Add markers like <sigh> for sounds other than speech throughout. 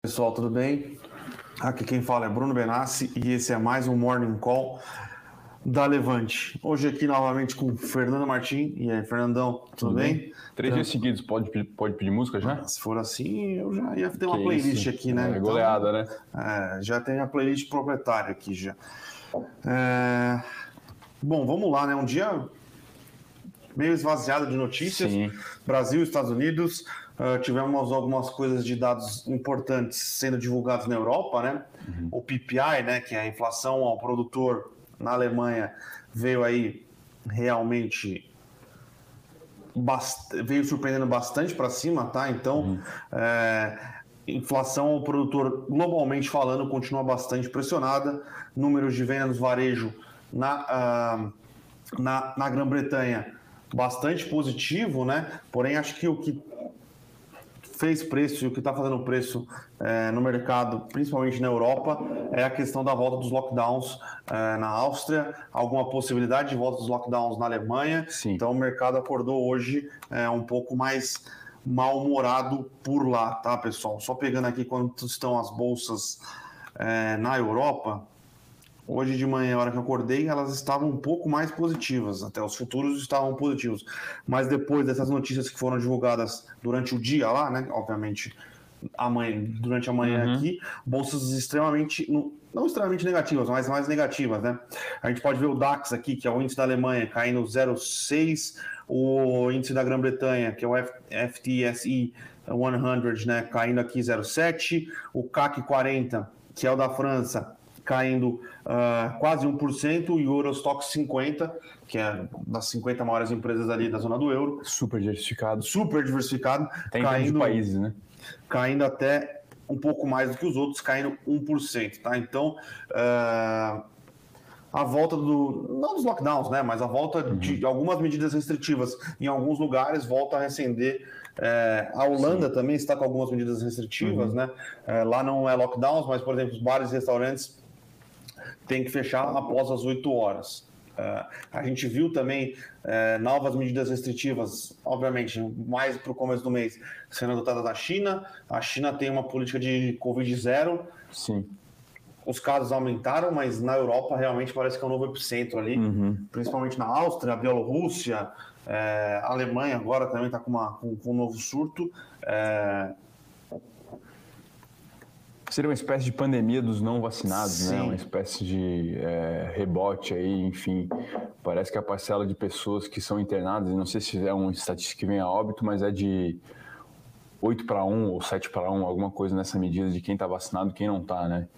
Pessoal, tudo bem? Aqui quem fala é Bruno Benassi e esse é mais um Morning Call da Levante. Hoje aqui novamente com Fernando Martim. E aí, Fernandão, tudo, tudo bem? bem? Três dias seguidos, pode, pode pedir música já? Se for assim, eu já ia ter uma que playlist isso? aqui, né? É, goleada, então, né? É, já tem a playlist proprietária aqui já. É... Bom, vamos lá, né? Um dia meio esvaziado de notícias. Sim. Brasil, Estados Unidos, uh, tivemos algumas coisas de dados importantes sendo divulgados na Europa, né? Uhum. O PPI, né, que é a inflação ao produtor na Alemanha, veio aí realmente veio surpreendendo bastante para cima, tá? Então, uhum. é, inflação ao produtor globalmente falando continua bastante pressionada. Números de venda no varejo na, uh, na, na Grã-Bretanha bastante positivo, né? Porém, acho que o que fez preço e o que está fazendo preço é, no mercado, principalmente na Europa, é a questão da volta dos lockdowns é, na Áustria, alguma possibilidade de volta dos lockdowns na Alemanha. Sim. Então o mercado acordou hoje é, um pouco mais mal-humorado por lá, tá, pessoal? Só pegando aqui quanto estão as bolsas na Europa. Hoje de manhã, a hora que eu acordei, elas estavam um pouco mais positivas, até os futuros estavam positivos. Mas depois dessas notícias que foram divulgadas durante o dia lá, né? Obviamente, amanhã, durante a manhã uhum. aqui, bolsas extremamente, não extremamente negativas, mas mais negativas, né? A gente pode ver o DAX aqui, que é o índice da Alemanha, caindo 0,6, o índice da Grã-Bretanha, que é o FTSE 100, né? Caindo aqui 0,7, o CAC 40, que é o da França, caindo uh, quase 1%, e o Eurostock 50, que é das 50 maiores empresas ali da zona do euro. Super diversificado. Super diversificado. Tem caindo, países, né? Caindo até um pouco mais do que os outros, caindo 1%, tá? Então, uh, a volta do. Não dos lockdowns, né? Mas a volta uhum. de algumas medidas restritivas em alguns lugares volta a recender. É, a Holanda Sim. também está com algumas medidas restritivas, uhum. né? É, lá não é lockdowns, mas, por exemplo, os bares e restaurantes tem que fechar após as 8 horas. Uh, a gente viu também uh, novas medidas restritivas, obviamente, mais para o começo do mês, sendo adotadas na China. A China tem uma política de Covid zero. Sim. Os casos aumentaram, mas na Europa realmente parece que é um novo epicentro ali, uhum. principalmente na Áustria, Bielorrússia, é, a Alemanha agora também está com, com, com, um novo surto. É, Seria uma espécie de pandemia dos não vacinados, né? Sim. né? Uma espécie de é, rebote aí, enfim. Parece que a parcela de pessoas que são internadas, não sei se é uma estatística que vem a óbito, mas é de 8 para 1 ou 7 para 1, alguma coisa nessa medida de quem está vacinado e quem não está, né?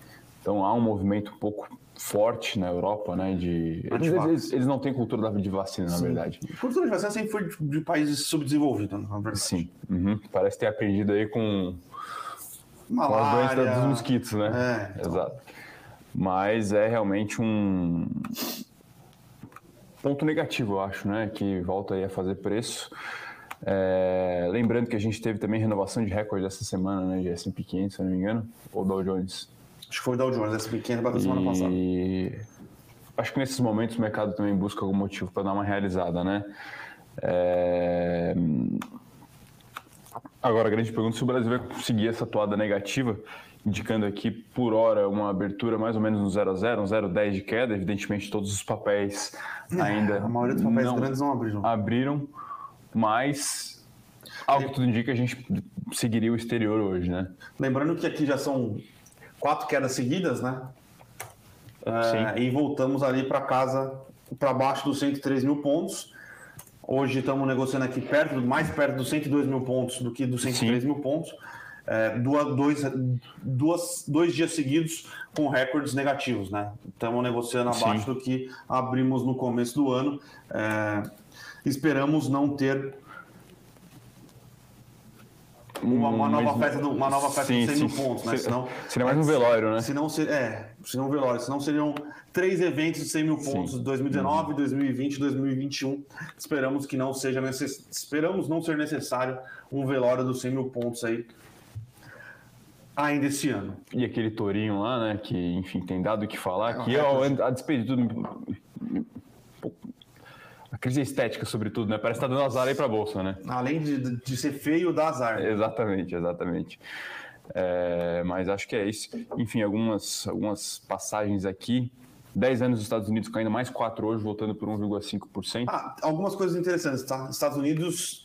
Então há um movimento um pouco forte na Europa, né? De eles, eles, eles não têm cultura de vacina, Sim. na verdade. Cultura de vacina sempre foi de, de países subdesenvolvidos, na verdade. Sim. Uhum. Parece ter aprendido aí com Malária. Com a doença dos mosquitos, né? É, então. Exato. Mas é realmente um ponto negativo, eu acho, né? Que volta aí a fazer preço. É... Lembrando que a gente teve também renovação de recorde essa semana, né? De S&P 500, se não me engano, ou Dow Jones. Acho que foi o Dow Jones, S&P 500 bateu semana passada. E acho que nesses momentos o mercado também busca algum motivo para dar uma realizada, né? É... Agora, a grande pergunta é se o Brasil vai conseguir essa toada negativa, indicando aqui por hora uma abertura mais ou menos no 0 a 0, um 0,10 de queda. Evidentemente, todos os papéis é, ainda. a maioria dos papéis não grandes não abriram. Abriram, mas algo que tudo indica a gente seguiria o exterior hoje, né? Lembrando que aqui já são quatro quedas seguidas, né? É, e voltamos ali para casa, para baixo dos 103 mil pontos. Hoje estamos negociando aqui perto, mais perto dos 102 mil pontos do que dos 103 Sim. mil pontos. É, duas, dois, duas, dois dias seguidos com recordes negativos, né? Estamos negociando abaixo Sim. do que abrimos no começo do ano. É, esperamos não ter uma, uma nova festa, uma nova festa sim, de 100 mil pontos, né? Senão, seria mais um velório, né? Se não ser, é, seria um velório. Senão seriam três eventos de 100 mil pontos, sim. 2019, 2020 2021. Esperamos que não seja necess... esperamos não ser necessário um velório dos 100 mil pontos aí ainda esse ano. E aquele tourinho lá, né, que, enfim, tem dado o que falar, é, que é, a despeito de tudo a crise estética, sobretudo, né? Parece que tá dando azar aí para a bolsa, né? Além de, de ser feio, dá azar. Exatamente, exatamente. É, mas acho que é isso. Enfim, algumas, algumas passagens aqui. 10 anos dos Estados Unidos caindo mais 4 hoje, voltando por 1,5%. Ah, algumas coisas interessantes, tá? Estados Unidos,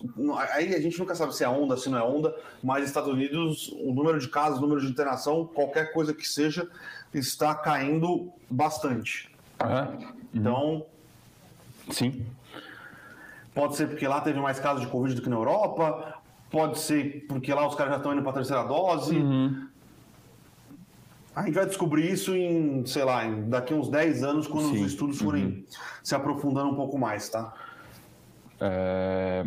aí a gente nunca sabe se é onda, se não é onda, mas Estados Unidos, o número de casos, o número de internação, qualquer coisa que seja, está caindo bastante. Uhum. Então. Sim. Pode ser porque lá teve mais casos de Covid do que na Europa, pode ser porque lá os caras já estão indo para a terceira dose. Uhum. A gente vai descobrir isso em, sei lá, em daqui uns 10 anos, quando Sim. os estudos forem uhum. se aprofundando um pouco mais, tá? É,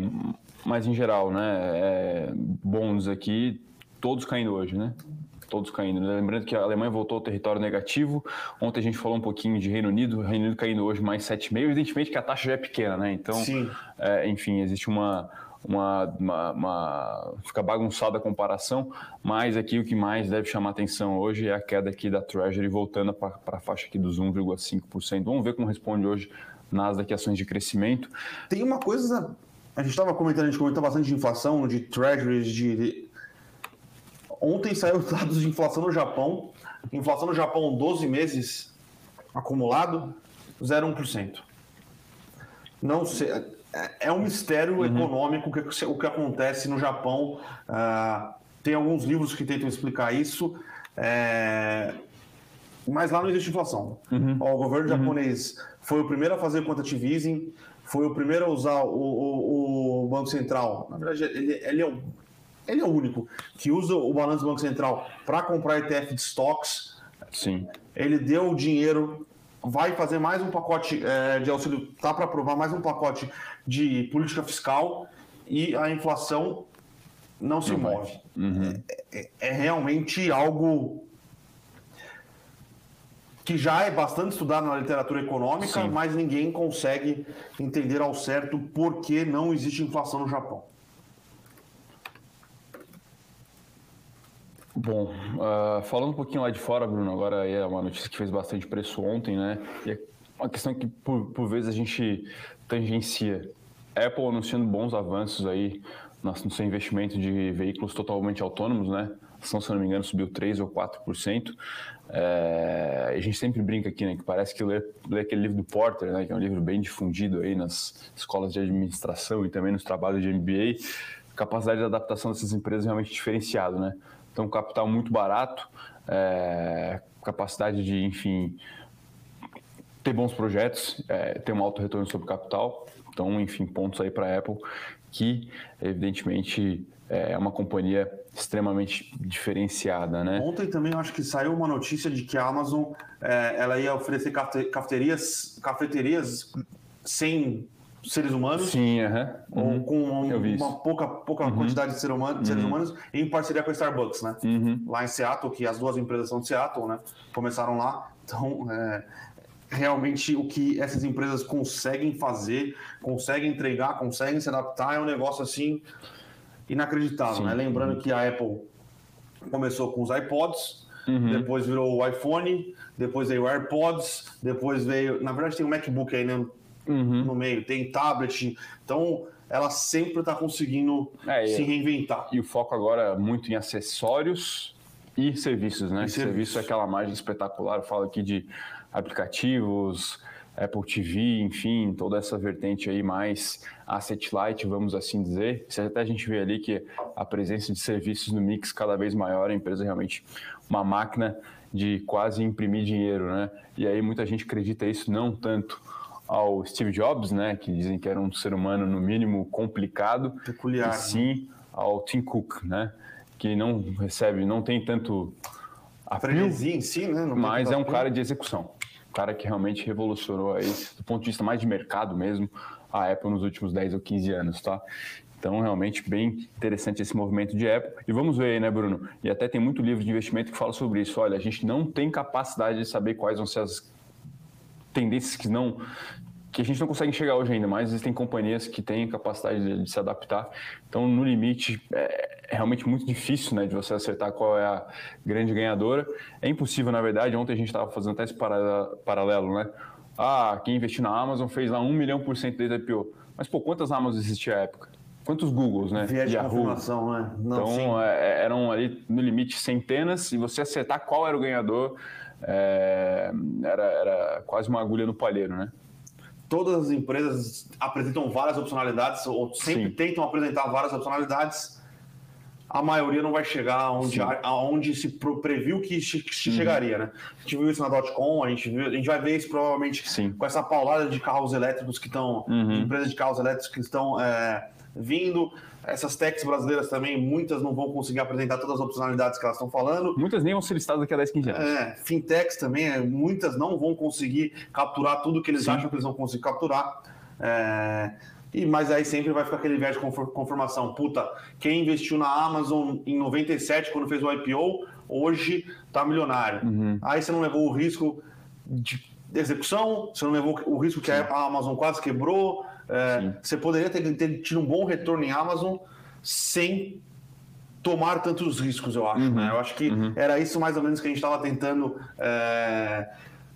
mas em geral, né? É, bons aqui, todos caindo hoje, né? Todos caindo. Lembrando que a Alemanha voltou ao território negativo. Ontem a gente falou um pouquinho de Reino Unido. Reino Unido caindo hoje mais 7,5. Evidentemente que a taxa já é pequena, né? Então, é, enfim, existe uma, uma, uma, uma, fica bagunçada a comparação, mas aqui o que mais deve chamar atenção hoje é a queda aqui da Treasury voltando para a faixa aqui dos 1,5%. Vamos ver como responde hoje nas ações de crescimento. Tem uma coisa, a gente estava comentando, a gente comentou bastante de inflação, de Treasuries, de... Ontem saiu dados de inflação no Japão, inflação no Japão 12 meses acumulado, 0,1%. Não sei é, é um mistério uhum. econômico que, o que acontece no Japão. Uh, tem alguns livros que tentam explicar isso, é... mas lá não existe inflação. Uhum. O governo uhum. japonês foi o primeiro a fazer quantitative easing, foi o primeiro a usar o, o, o Banco Central. Na verdade, ele, ele, é o, ele é o único que usa o balanço do Banco Central para comprar ETF de stocks. Sim. Ele deu o dinheiro vai fazer mais um pacote é, de auxílio, tá para aprovar mais um pacote de política fiscal e a inflação não se não move. Uhum. É, é, é, realmente algo que já é bastante estudado na literatura econômica, Sim. mas ninguém consegue entender ao certo por que não existe inflação no Japão. Bom, uh, falando um pouquinho lá de fora, Bruno, agora é uma notícia que fez bastante preço ontem, né? E é uma questão que por, por vezes a gente tangencia. Apple anunciando bons avanços aí no seu investimento de veículos totalmente autônomos, né? Ação, se não me engano, subiu 3 ou 4%. É, a gente sempre brinca aqui, né? Que parece que ler aquele livro do Porter, né? Que é um livro bem difundido aí nas escolas de administração e também nos trabalhos de MBA. Capacidade de adaptação dessas empresas é realmente diferenciado, né? Então, capital muito barato, é, capacidade de, enfim, ter bons projetos, é, ter um alto retorno sobre capital. Então, enfim, pontos aí para a Apple, que evidentemente é uma companhia extremamente diferenciada, né? Ontem também acho que saiu uma notícia de que a Amazon é, ela ia oferecer cafeterias, cafeterias sem seres humanos. Sim, uhum. ou com uma, uma pouca, pouca uhum. quantidade de, ser humano, de seres uhum. humanos, em parceria com a Starbucks, né? Uhum. Lá em Seattle, que as duas empresas são de Seattle, né? Começaram lá. Então, é, realmente o que essas empresas conseguem fazer, conseguem entregar, conseguem se adaptar, é um negócio assim inacreditável, Sim. né? Lembrando que a Apple começou com os iPods, uhum. depois virou o iPhone, depois veio o AirPods, depois veio. Na verdade, tem o MacBook aí, né? uhum. no meio, tem tablet. Então, ela sempre está conseguindo é, se reinventar. E o foco agora é muito em acessórios e serviços, né? E serviço. serviço é aquela margem espetacular. Eu falo aqui de aplicativos, Apple TV, enfim, toda essa vertente aí mais asset light, vamos assim dizer. Isso até a gente vê ali que a presença de serviços no mix cada vez maior, a empresa é realmente uma máquina de quase imprimir dinheiro, né? E aí muita gente acredita isso não tanto ao Steve Jobs, né, que dizem que era um ser humano no mínimo complicado, peculiar, e sim né? ao Tim Cook, né, que não recebe, não tem tanto a em si, né, mas é um cara de execução, cara que realmente revolucionou aí do ponto de vista mais de mercado mesmo a Apple nos últimos 10 ou 15 anos, tá? Então, realmente, bem interessante esse movimento de Apple. E vamos ver aí, né, Bruno? E até tem muito livro de investimento que fala sobre isso. Olha, a gente não tem capacidade de saber quais vão ser as tendências que não que a gente não consegue enxergar hoje ainda, mas existem companhias que têm capacidade de, se adaptar. Então, no limite, é, é, realmente muito difícil né, de você acertar qual é a grande ganhadora. É impossível, na verdade. Ontem a gente estava fazendo até esse paralelo, né? Ah, quem investiu na Amazon fez lá um milhão por cento desde a IPO. Mas, pô, quantas Amazon existia à época? quantos Googles, né? Viés de Yahoo. confirmação, né? Não, então é, eram ali no limite centenas e você acertar qual era o ganhador é, era, era quase uma agulha no palheiro, né? Todas as empresas apresentam várias opcionalidades ou sempre Sim. tentam apresentar várias opcionalidades. A maioria não vai chegar aonde, aonde se previu que, que uhum. chegaria, né? A gente viu isso na .com, a gente, viu, a gente vai ver isso provavelmente Sim. com essa paulada de carros elétricos que estão, uhum. empresas de carros elétricos que estão é, vindo. Essas techs brasileiras também, muitas não vão conseguir apresentar todas as opcionalidades que elas estão falando. Muitas nem vão ser listadas daqui a 10, 15 anos. É, fintechs também, é, muitas não vão conseguir capturar tudo que eles Sim. acham que eles vão conseguir capturar. É, e, mas aí sempre vai ficar aquele viés de confirmação. Puta, quem investiu na Amazon em 97, quando fez o IPO, hoje tá milionário. Uhum. Aí você não levou o risco de execução, você não levou o risco que Sim. a Amazon quase quebrou, é, você poderia ter, ter, tido um bom retorno em Amazon sem tomar tantos riscos, eu acho. Uhum. Né? Eu acho que uhum. era isso mais ou menos que a gente estava tentando. É...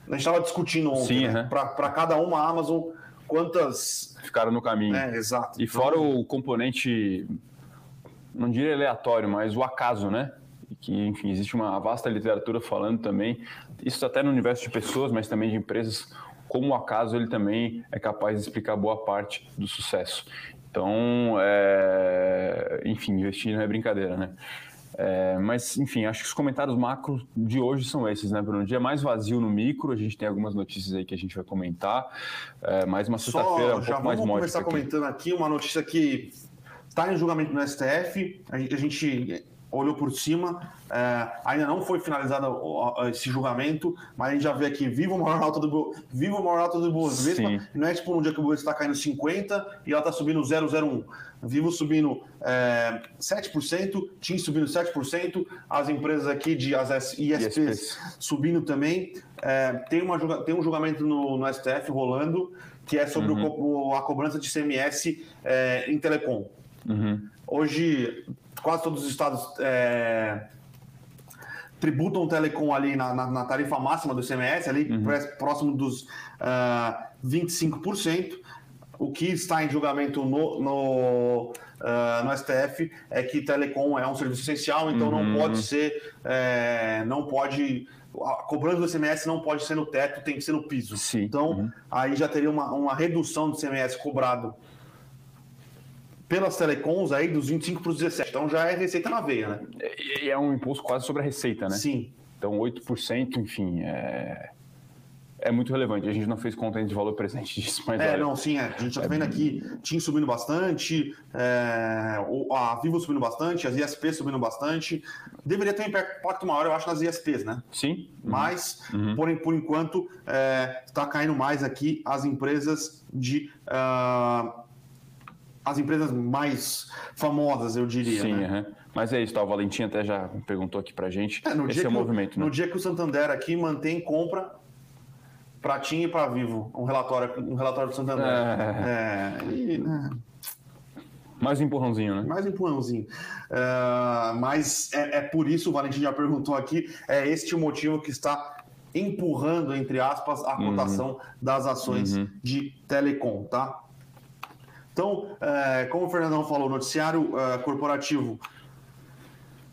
A gente estava discutindo ontem. Né? Para cada uma Amazon, quantas. Ficaram no caminho. É, exato. E fora o componente, não diria aleatório, mas o acaso, né? Que, enfim, existe uma vasta literatura falando também, isso até no universo de pessoas, mas também de empresas, como o acaso ele também é capaz de explicar boa parte do sucesso. Então, é... enfim, investir não é brincadeira, né? É, mas, enfim, acho que os comentários macro de hoje são esses, né, Bruno? Dia mais vazio no micro, a gente tem algumas notícias aí que a gente vai comentar. É, mais uma sexta-feira um pouco mais módica. Vamos começar aqui. comentando aqui uma notícia que está em julgamento no STF. A gente, a gente olhou por cima, é, ainda não foi finalizado esse julgamento, mas a gente já vê aqui, viva o maior alta do, viva o maior alta do Bovespa, não é tipo um dia que o Bovespa está caindo 50 e ela está subindo 0,01. Vivo subindo é, 7%, TIM subindo 7%, as empresas aqui de as ISPs, ISPs. subindo também. É, tem, uma, tem um julgamento no, no STF rolando, que é sobre uhum. o, a cobrança de CMS é, em telecom. Uhum. Hoje, quase todos os estados é, tributam o telecom ali na, na, na, tarifa máxima do ICMS, ali uhum. próximo dos uh, ah, 25%. O que está em julgamento no, no, uh, no STF é que telecom é um serviço essencial, então uhum. não pode ser, é, não pode a cobrança do ICMS não pode ser no teto, tem que ser no piso. Sim. Então, uhum. aí já teria uma, uma redução do ICMS cobrado pelas telecoms aí dos 25 para os 17. Então já é receita na veia, né? E é um imposto quase sobre a receita, né? Sim. Então 8%, enfim, é, é muito relevante. A gente não fez conta de valor presente <laughs> disso, mas. É, olha, não, sim, é. a gente está é... vendo aqui TIM subindo bastante, é, a Vivo subindo bastante, as ISPs subindo bastante. Deveria ter um impacto maior, eu acho, nas ISPs, né? Sim. Uhum. Mas, uhum. Por, por enquanto, está é, caindo mais aqui as empresas de. Uh, as empresas mais famosas, eu diria. Sim, né? uhum. mas é isso, tá? o Valentim até já perguntou aqui pra gente. É, no Esse dia é o movimento. No né? dia que o Santander aqui mantém compra para TIM e para Vivo, um relatório, um relatório do Santander. É, é e, né? Mais um empurrãozinho, né? Mais um empurrãozinho. Uh, mas é, é, por isso, o Valentim já perguntou aqui, é este o motivo que está empurrando, entre aspas, a cotação uhum. das ações uhum. de telecom, tá? Então, é, como o Fernandão falou, noticiário é, corporativo,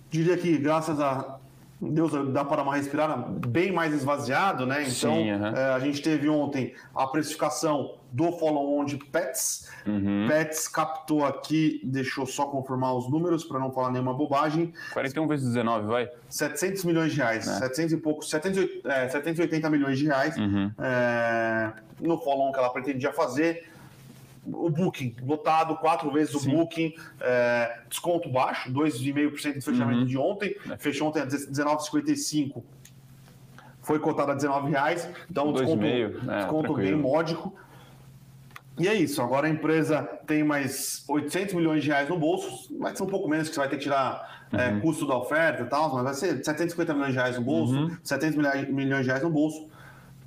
diria que graças a Deus dá para uma respirada bem mais esvaziado, né? Então, Sim, uhum. é, a gente teve ontem a precificação do follow-on de Pets. Uhum. Pets captou aqui, deixa eu só confirmar os números para não falar nenhuma bobagem. 41 vezes 19, vai? 700 milhões de reais, é. 700 e pouco, 780, é, 780 milhões de reais uhum. é, no follow-on que ela pretendia fazer o Booking lotado, quatro vezes Sim. o Booking, é, desconto baixo, 2,5% de fechamento uhum. de ontem, é. fechou ontem a 19,55, foi cotado a 19 reais, então desconto, é, desconto bem módico. E é isso, agora a empresa tem mais 800 milhões de reais no bolso, vai ser um pouco menos que você vai ter que tirar é, uhum. é, custo da oferta e tal, mas vai ser 750 milhões de reais no bolso, uhum. 700 milhões de reais no bolso,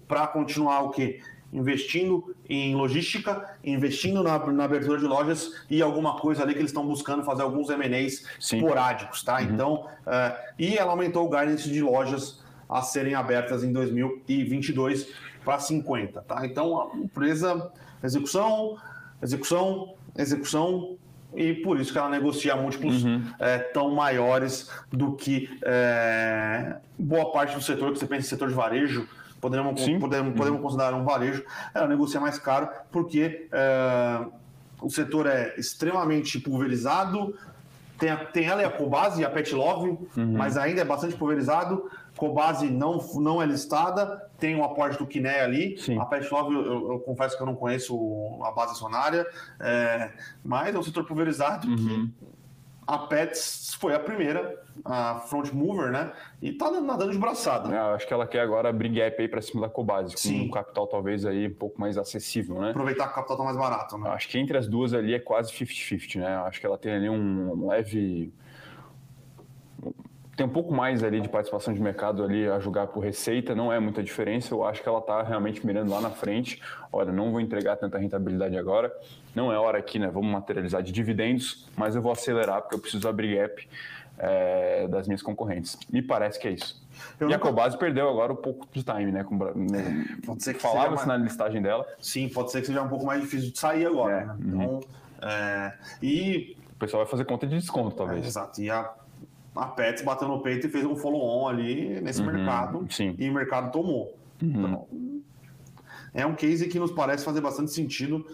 para continuar o quê? Investindo em logística, investindo na, na, abertura de lojas e alguma coisa ali que eles estão buscando fazer alguns M&As esporádicos, tá? Uhum. Então, uh, e ela aumentou o guidance de lojas a serem abertas em 2022 para 50, tá? Então, a empresa, execução, execução, execução, e por isso que ela negocia múltiplos uhum. é, tão maiores do que é, boa parte do setor, que você pensa em setor de varejo, podemos, podemos, uhum. podemos considerar um varejo, ela negocia mais caro porque é, o setor é extremamente pulverizado, tem, a, tem ela e a Cobase e a Pet Love, uhum. mas ainda é bastante pulverizado. Cobase não, não é listada, tem o aporte do Kiné ali. Sim. A Pet Love, eu, eu, eu, confesso que eu não conheço a base acionária, é, mas é um setor pulverizado uhum. que a Pets foi a primeira, a front mover, né? E tá nadando de braçada. É, acho que ela quer agora abrir gap aí para cima da Cobase, com um capital talvez aí um pouco mais acessível, né? Aproveitar que o capital tá mais barato, né? Acho que entre as duas ali é quase 50-50, né? Acho que ela tem ali um leve tem um pouco mais ali de participação de mercado ali a julgar por receita, não é muita diferença. Eu acho que ela está realmente mirando lá na frente. Olha, não vou entregar tanta rentabilidade agora. Não é hora aqui, né? Vamos materializar de dividendos, mas eu vou acelerar porque eu preciso abrir gap é, das minhas concorrentes. Me parece que é isso. Eu e nunca... a Cobase perdeu agora um pouco de time, né? Com, né pode ser que falava-se mais... na listagem dela. Sim, pode ser que seja um pouco mais difícil de sair agora. É, né? Então, uhum. é... e o pessoal vai fazer conta de desconto, talvez. É, exato. E a a Pets bateu no peito e fez um follow-on ali nesse uhum, mercado sim. e o mercado tomou. Uhum. Então, é um case que nos parece fazer bastante sentido.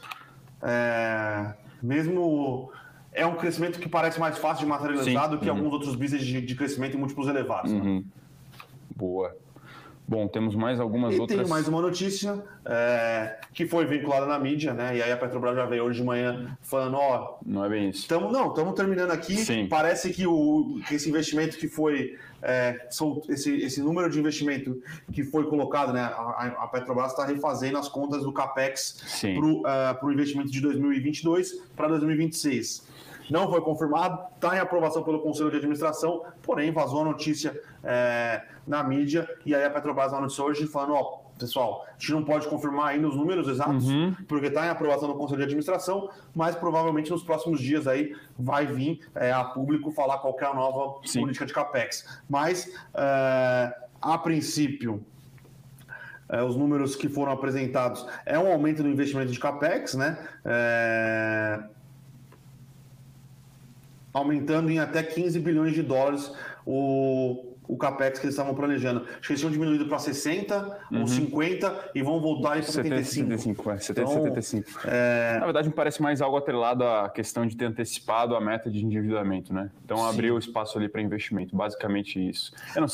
É, mesmo é um crescimento que parece mais fácil de materializar sim. do que uhum. alguns outros business de, de, crescimento em múltiplos elevados. Né? Uhum. Boa. Bom, temos mais algumas e outras. Tem mais uma notícia é, que foi vinculada na mídia, né? E aí a Petrobras já veio hoje de manhã falando, ó. Não é bem isso. Tamo, não, estamos terminando aqui. Sim. Parece que, o, que esse investimento que foi. É, esse, esse número de investimento que foi colocado, né? A, a Petrobras está refazendo as contas do CAPEX para o uh, investimento de 2022 para 2026 não foi confirmado, está em aprovação pelo Conselho de Administração, porém vazou a notícia é, na mídia e aí a Petrobras anunciou hoje falando, ó, pessoal, a gente não pode confirmar ainda os números exatos, uhum. porque está em aprovação no Conselho de Administração, mas provavelmente nos próximos dias aí vai vir é, a público falar qual é a nova Sim. política de CAPEX. Mas, é, a princípio, é, os números que foram apresentados é um aumento do investimento de CAPEX, né? É, aumentando em até 15 bilhões de dólares o, o capex que eles estavam planejando. Acho que eles tinham diminuído para 60 uhum. ou 50 e vão voltar para 75. 75, é, 70, então, 75. É... Na verdade, me parece mais algo atrelado à questão de ter antecipado a meta de endividamento, né? Então, Sim. abriu espaço ali para investimento, basicamente isso. Não,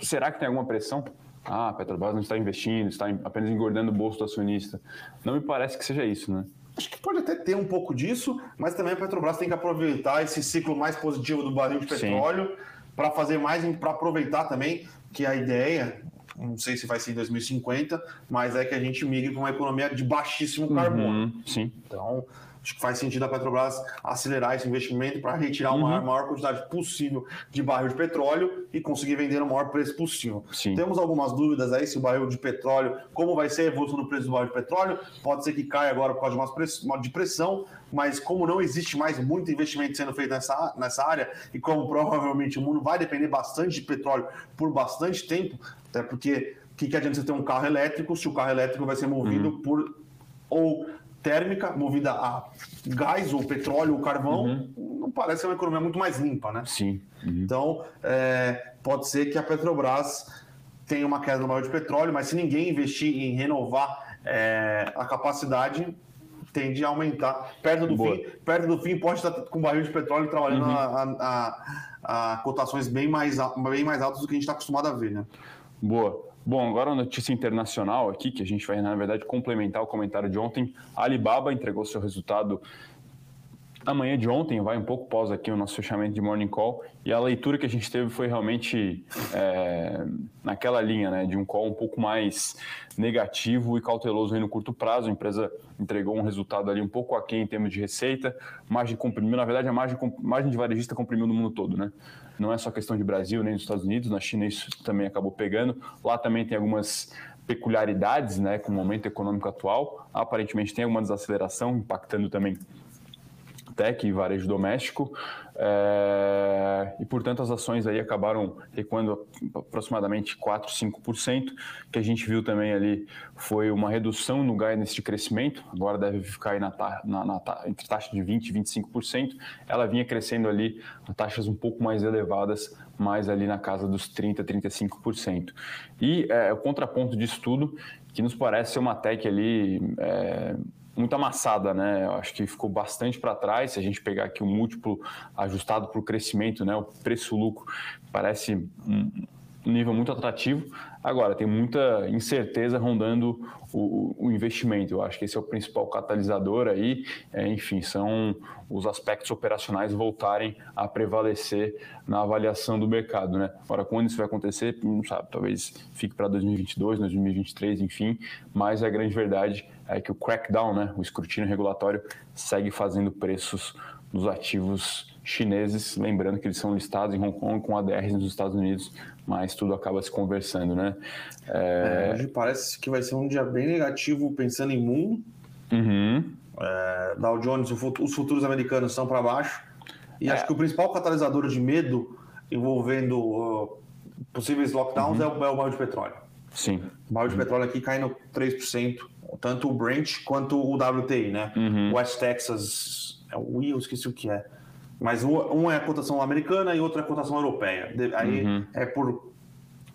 será que tem alguma pressão? Ah, a Petrobras não está investindo, está apenas engordando o bolso do acionista. Não me parece que seja isso, né? Acho que pode até ter um pouco disso, mas também a Petrobras tem que aproveitar esse ciclo mais positivo do barril de petróleo para fazer mais, para aproveitar também que a ideia, não sei se vai ser em 2050, mas é que a gente migre para uma economia de baixíssimo uhum, carbono. sim. Então, Acho que faz sentido a Petrobras acelerar esse investimento para retirar uhum. a maior, quantidade possível de barril de petróleo e conseguir vender no maior preço possível. Sim. Temos algumas dúvidas aí se o barril de petróleo, como vai ser a evolução do preço do barril de petróleo, pode ser que caia agora por causa de uma de pressão, mas como não existe mais muito investimento sendo feito nessa, nessa área e como provavelmente o mundo vai depender bastante de petróleo por bastante tempo, até porque o que, que adianta você ter um carro elétrico se o carro elétrico vai ser movido uhum. por ou térmica movida a gás ou petróleo ou carvão, uhum. não parece uma economia muito mais limpa, né? Sim. Uhum. Então, é, pode ser que a Petrobras tenha uma queda no barril de petróleo, mas se ninguém investir em renovar é, a capacidade, tende a aumentar. Perto do, fim, perto do fim, pode estar com barril de petróleo trabalhando uhum. a, a, a, cotações bem mais, bem mais altas do que a gente está acostumado a ver, né? Boa. Bom, agora uma notícia internacional aqui, que a gente vai, na verdade, complementar o comentário de ontem. A Alibaba entregou seu resultado amanhã de ontem, vai um pouco pós aqui o nosso fechamento de Morning Call, e a leitura que a gente teve foi realmente é, naquela linha, né, de um call um pouco mais negativo e cauteloso no curto prazo. A empresa entregou um resultado ali um pouco aquém em termos de receita, margem comprimiu, na verdade a margem, margem de varejista comprimiu no mundo todo, né? Não é só questão de Brasil nem dos Estados Unidos, na China isso também acabou pegando. Lá também tem algumas peculiaridades, né, com o momento econômico atual. Aparentemente tem alguma desaceleração impactando também tech e varejo doméstico, é, e portanto as ações aí acabaram recuando aproximadamente 4, 5%. O que a gente viu também ali foi uma redução no guidance de crescimento, agora deve ficar aí na, na, na, entre taxa de 20% e 25%. Ela vinha crescendo ali a taxas um pouco mais elevadas, mais ali na casa dos 30%, 35%. E é, o contraponto disso tudo, que nos parece ser uma tech ali. É, muito amassada, né? Eu acho que ficou bastante para trás. Se a gente pegar aqui o múltiplo ajustado para o crescimento, né? O preço-lucro parece um nível muito atrativo. Agora, tem muita incerteza rondando o, o, investimento. Eu acho que esse é o principal catalisador aí. É, enfim, são os aspectos operacionais voltarem a prevalecer na avaliação do mercado. Né? Agora, quando isso vai acontecer, não sabe, talvez fique para 2022, 2023, enfim. Mas a grande verdade é que o crackdown, né, o escrutínio regulatório, segue fazendo preços dos ativos chineses, lembrando que eles são listados em Hong Kong com ADRs nos Estados Unidos, mas tudo acaba se conversando, né? É... É, hoje parece que vai ser um dia bem negativo pensando em mundo. Uhum. É, Dow Jones, os futuros americanos são para baixo. E acho é. que o principal catalisador de medo envolvendo uh, possíveis lockdowns uhum. é, o, é o barril de petróleo. Sim. O barril de petróleo aqui caindo 3%, tanto o Brent quanto o WTI, né? Uhum. West Texas, é o eu esqueci o que é. Mas um é a cotação americana e outro é a cotação europeia. Aí uhum. é por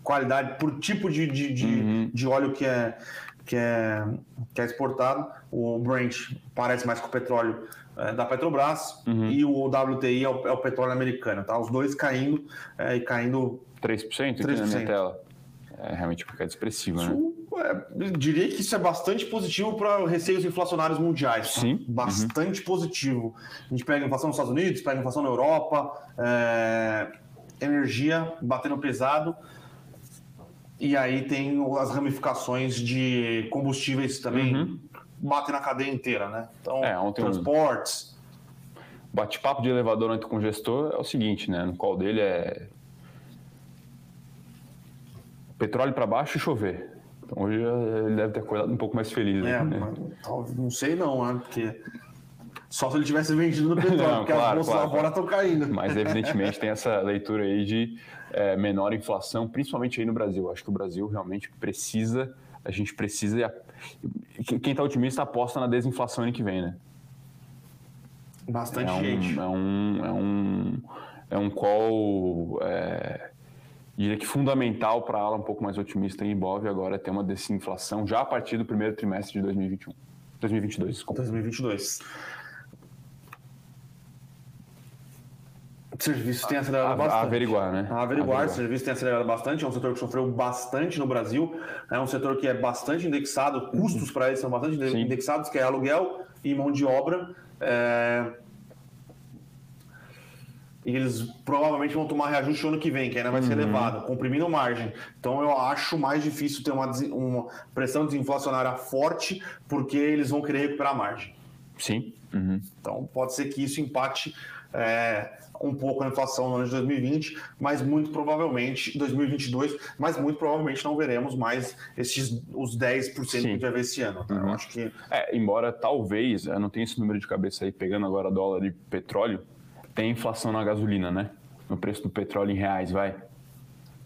qualidade, por tipo de, de, de, uhum. de, óleo que é, que, é, que é exportado. O Brent parece mais com o petróleo é, da Petrobras uhum. e o WTI é o, é o, petróleo americano. Tá? Os dois caindo é, e caindo 3%, 3%. aqui na minha tela. É realmente uma queda expressiva, né? É, diria que isso é bastante positivo para receios inflacionários mundiais. Tá? Sim. Bastante uhum. positivo. A gente pega a inflação nos Estados Unidos, pega a inflação na Europa, é, energia batendo pesado. E aí tem as ramificações de combustíveis também uhum. batem na cadeia inteira, né? Então, é, transportes. Bate-papo de elevador anticongestor é o seguinte, né? No qual dele é petróleo para baixo e chover. Então hoje ele deve ter acordado um pouco mais feliz. É, né? <laughs> mas, não sei não, né? Porque só se ele tivesse vendido no <laughs> petróleo, não, porque claro, as bolsas claro, lá fora estão caindo. Mas evidentemente <laughs> tem essa leitura aí de é, menor inflação, principalmente aí no Brasil. Acho que o Brasil realmente precisa, a gente precisa. Quem está otimista aposta na desinflação ano que vem, né? Bastante é um, gente. É um, é um, é um call. É, diria que fundamental para a ala um pouco mais otimista em Ibov agora é ter uma desinflação já a partir do primeiro trimestre de 2021. 2022, desculpa. 2022. Serviços tem acelerado a, bastante. A averiguar, né? A averiguar, averiguar. serviços tem acelerado bastante. É um setor que sofreu bastante no Brasil. É um setor que é bastante indexado, custos uhum. para eles são bastante Sim. indexados, que é aluguel e mão de obra. É e eles provavelmente vão tomar reajuste ano que vem, que ainda vai ser uhum. elevado, comprimindo margem. Então eu acho mais difícil ter uma, uma pressão desinflacionária forte, porque eles vão querer recuperar a margem. Sim. Uhum. Então pode ser que isso empate é, um pouco a inflação no ano de 2020, mas muito provavelmente 2022, mas muito provavelmente não veremos mais esses os 10% Sim. que a gente vai ver esse ano. Tá? Uhum. Eu acho que é, embora talvez, eu não tenho esse número de cabeça aí pegando agora dólar e petróleo, tem inflação na gasolina, né? No preço do petróleo em reais, vai.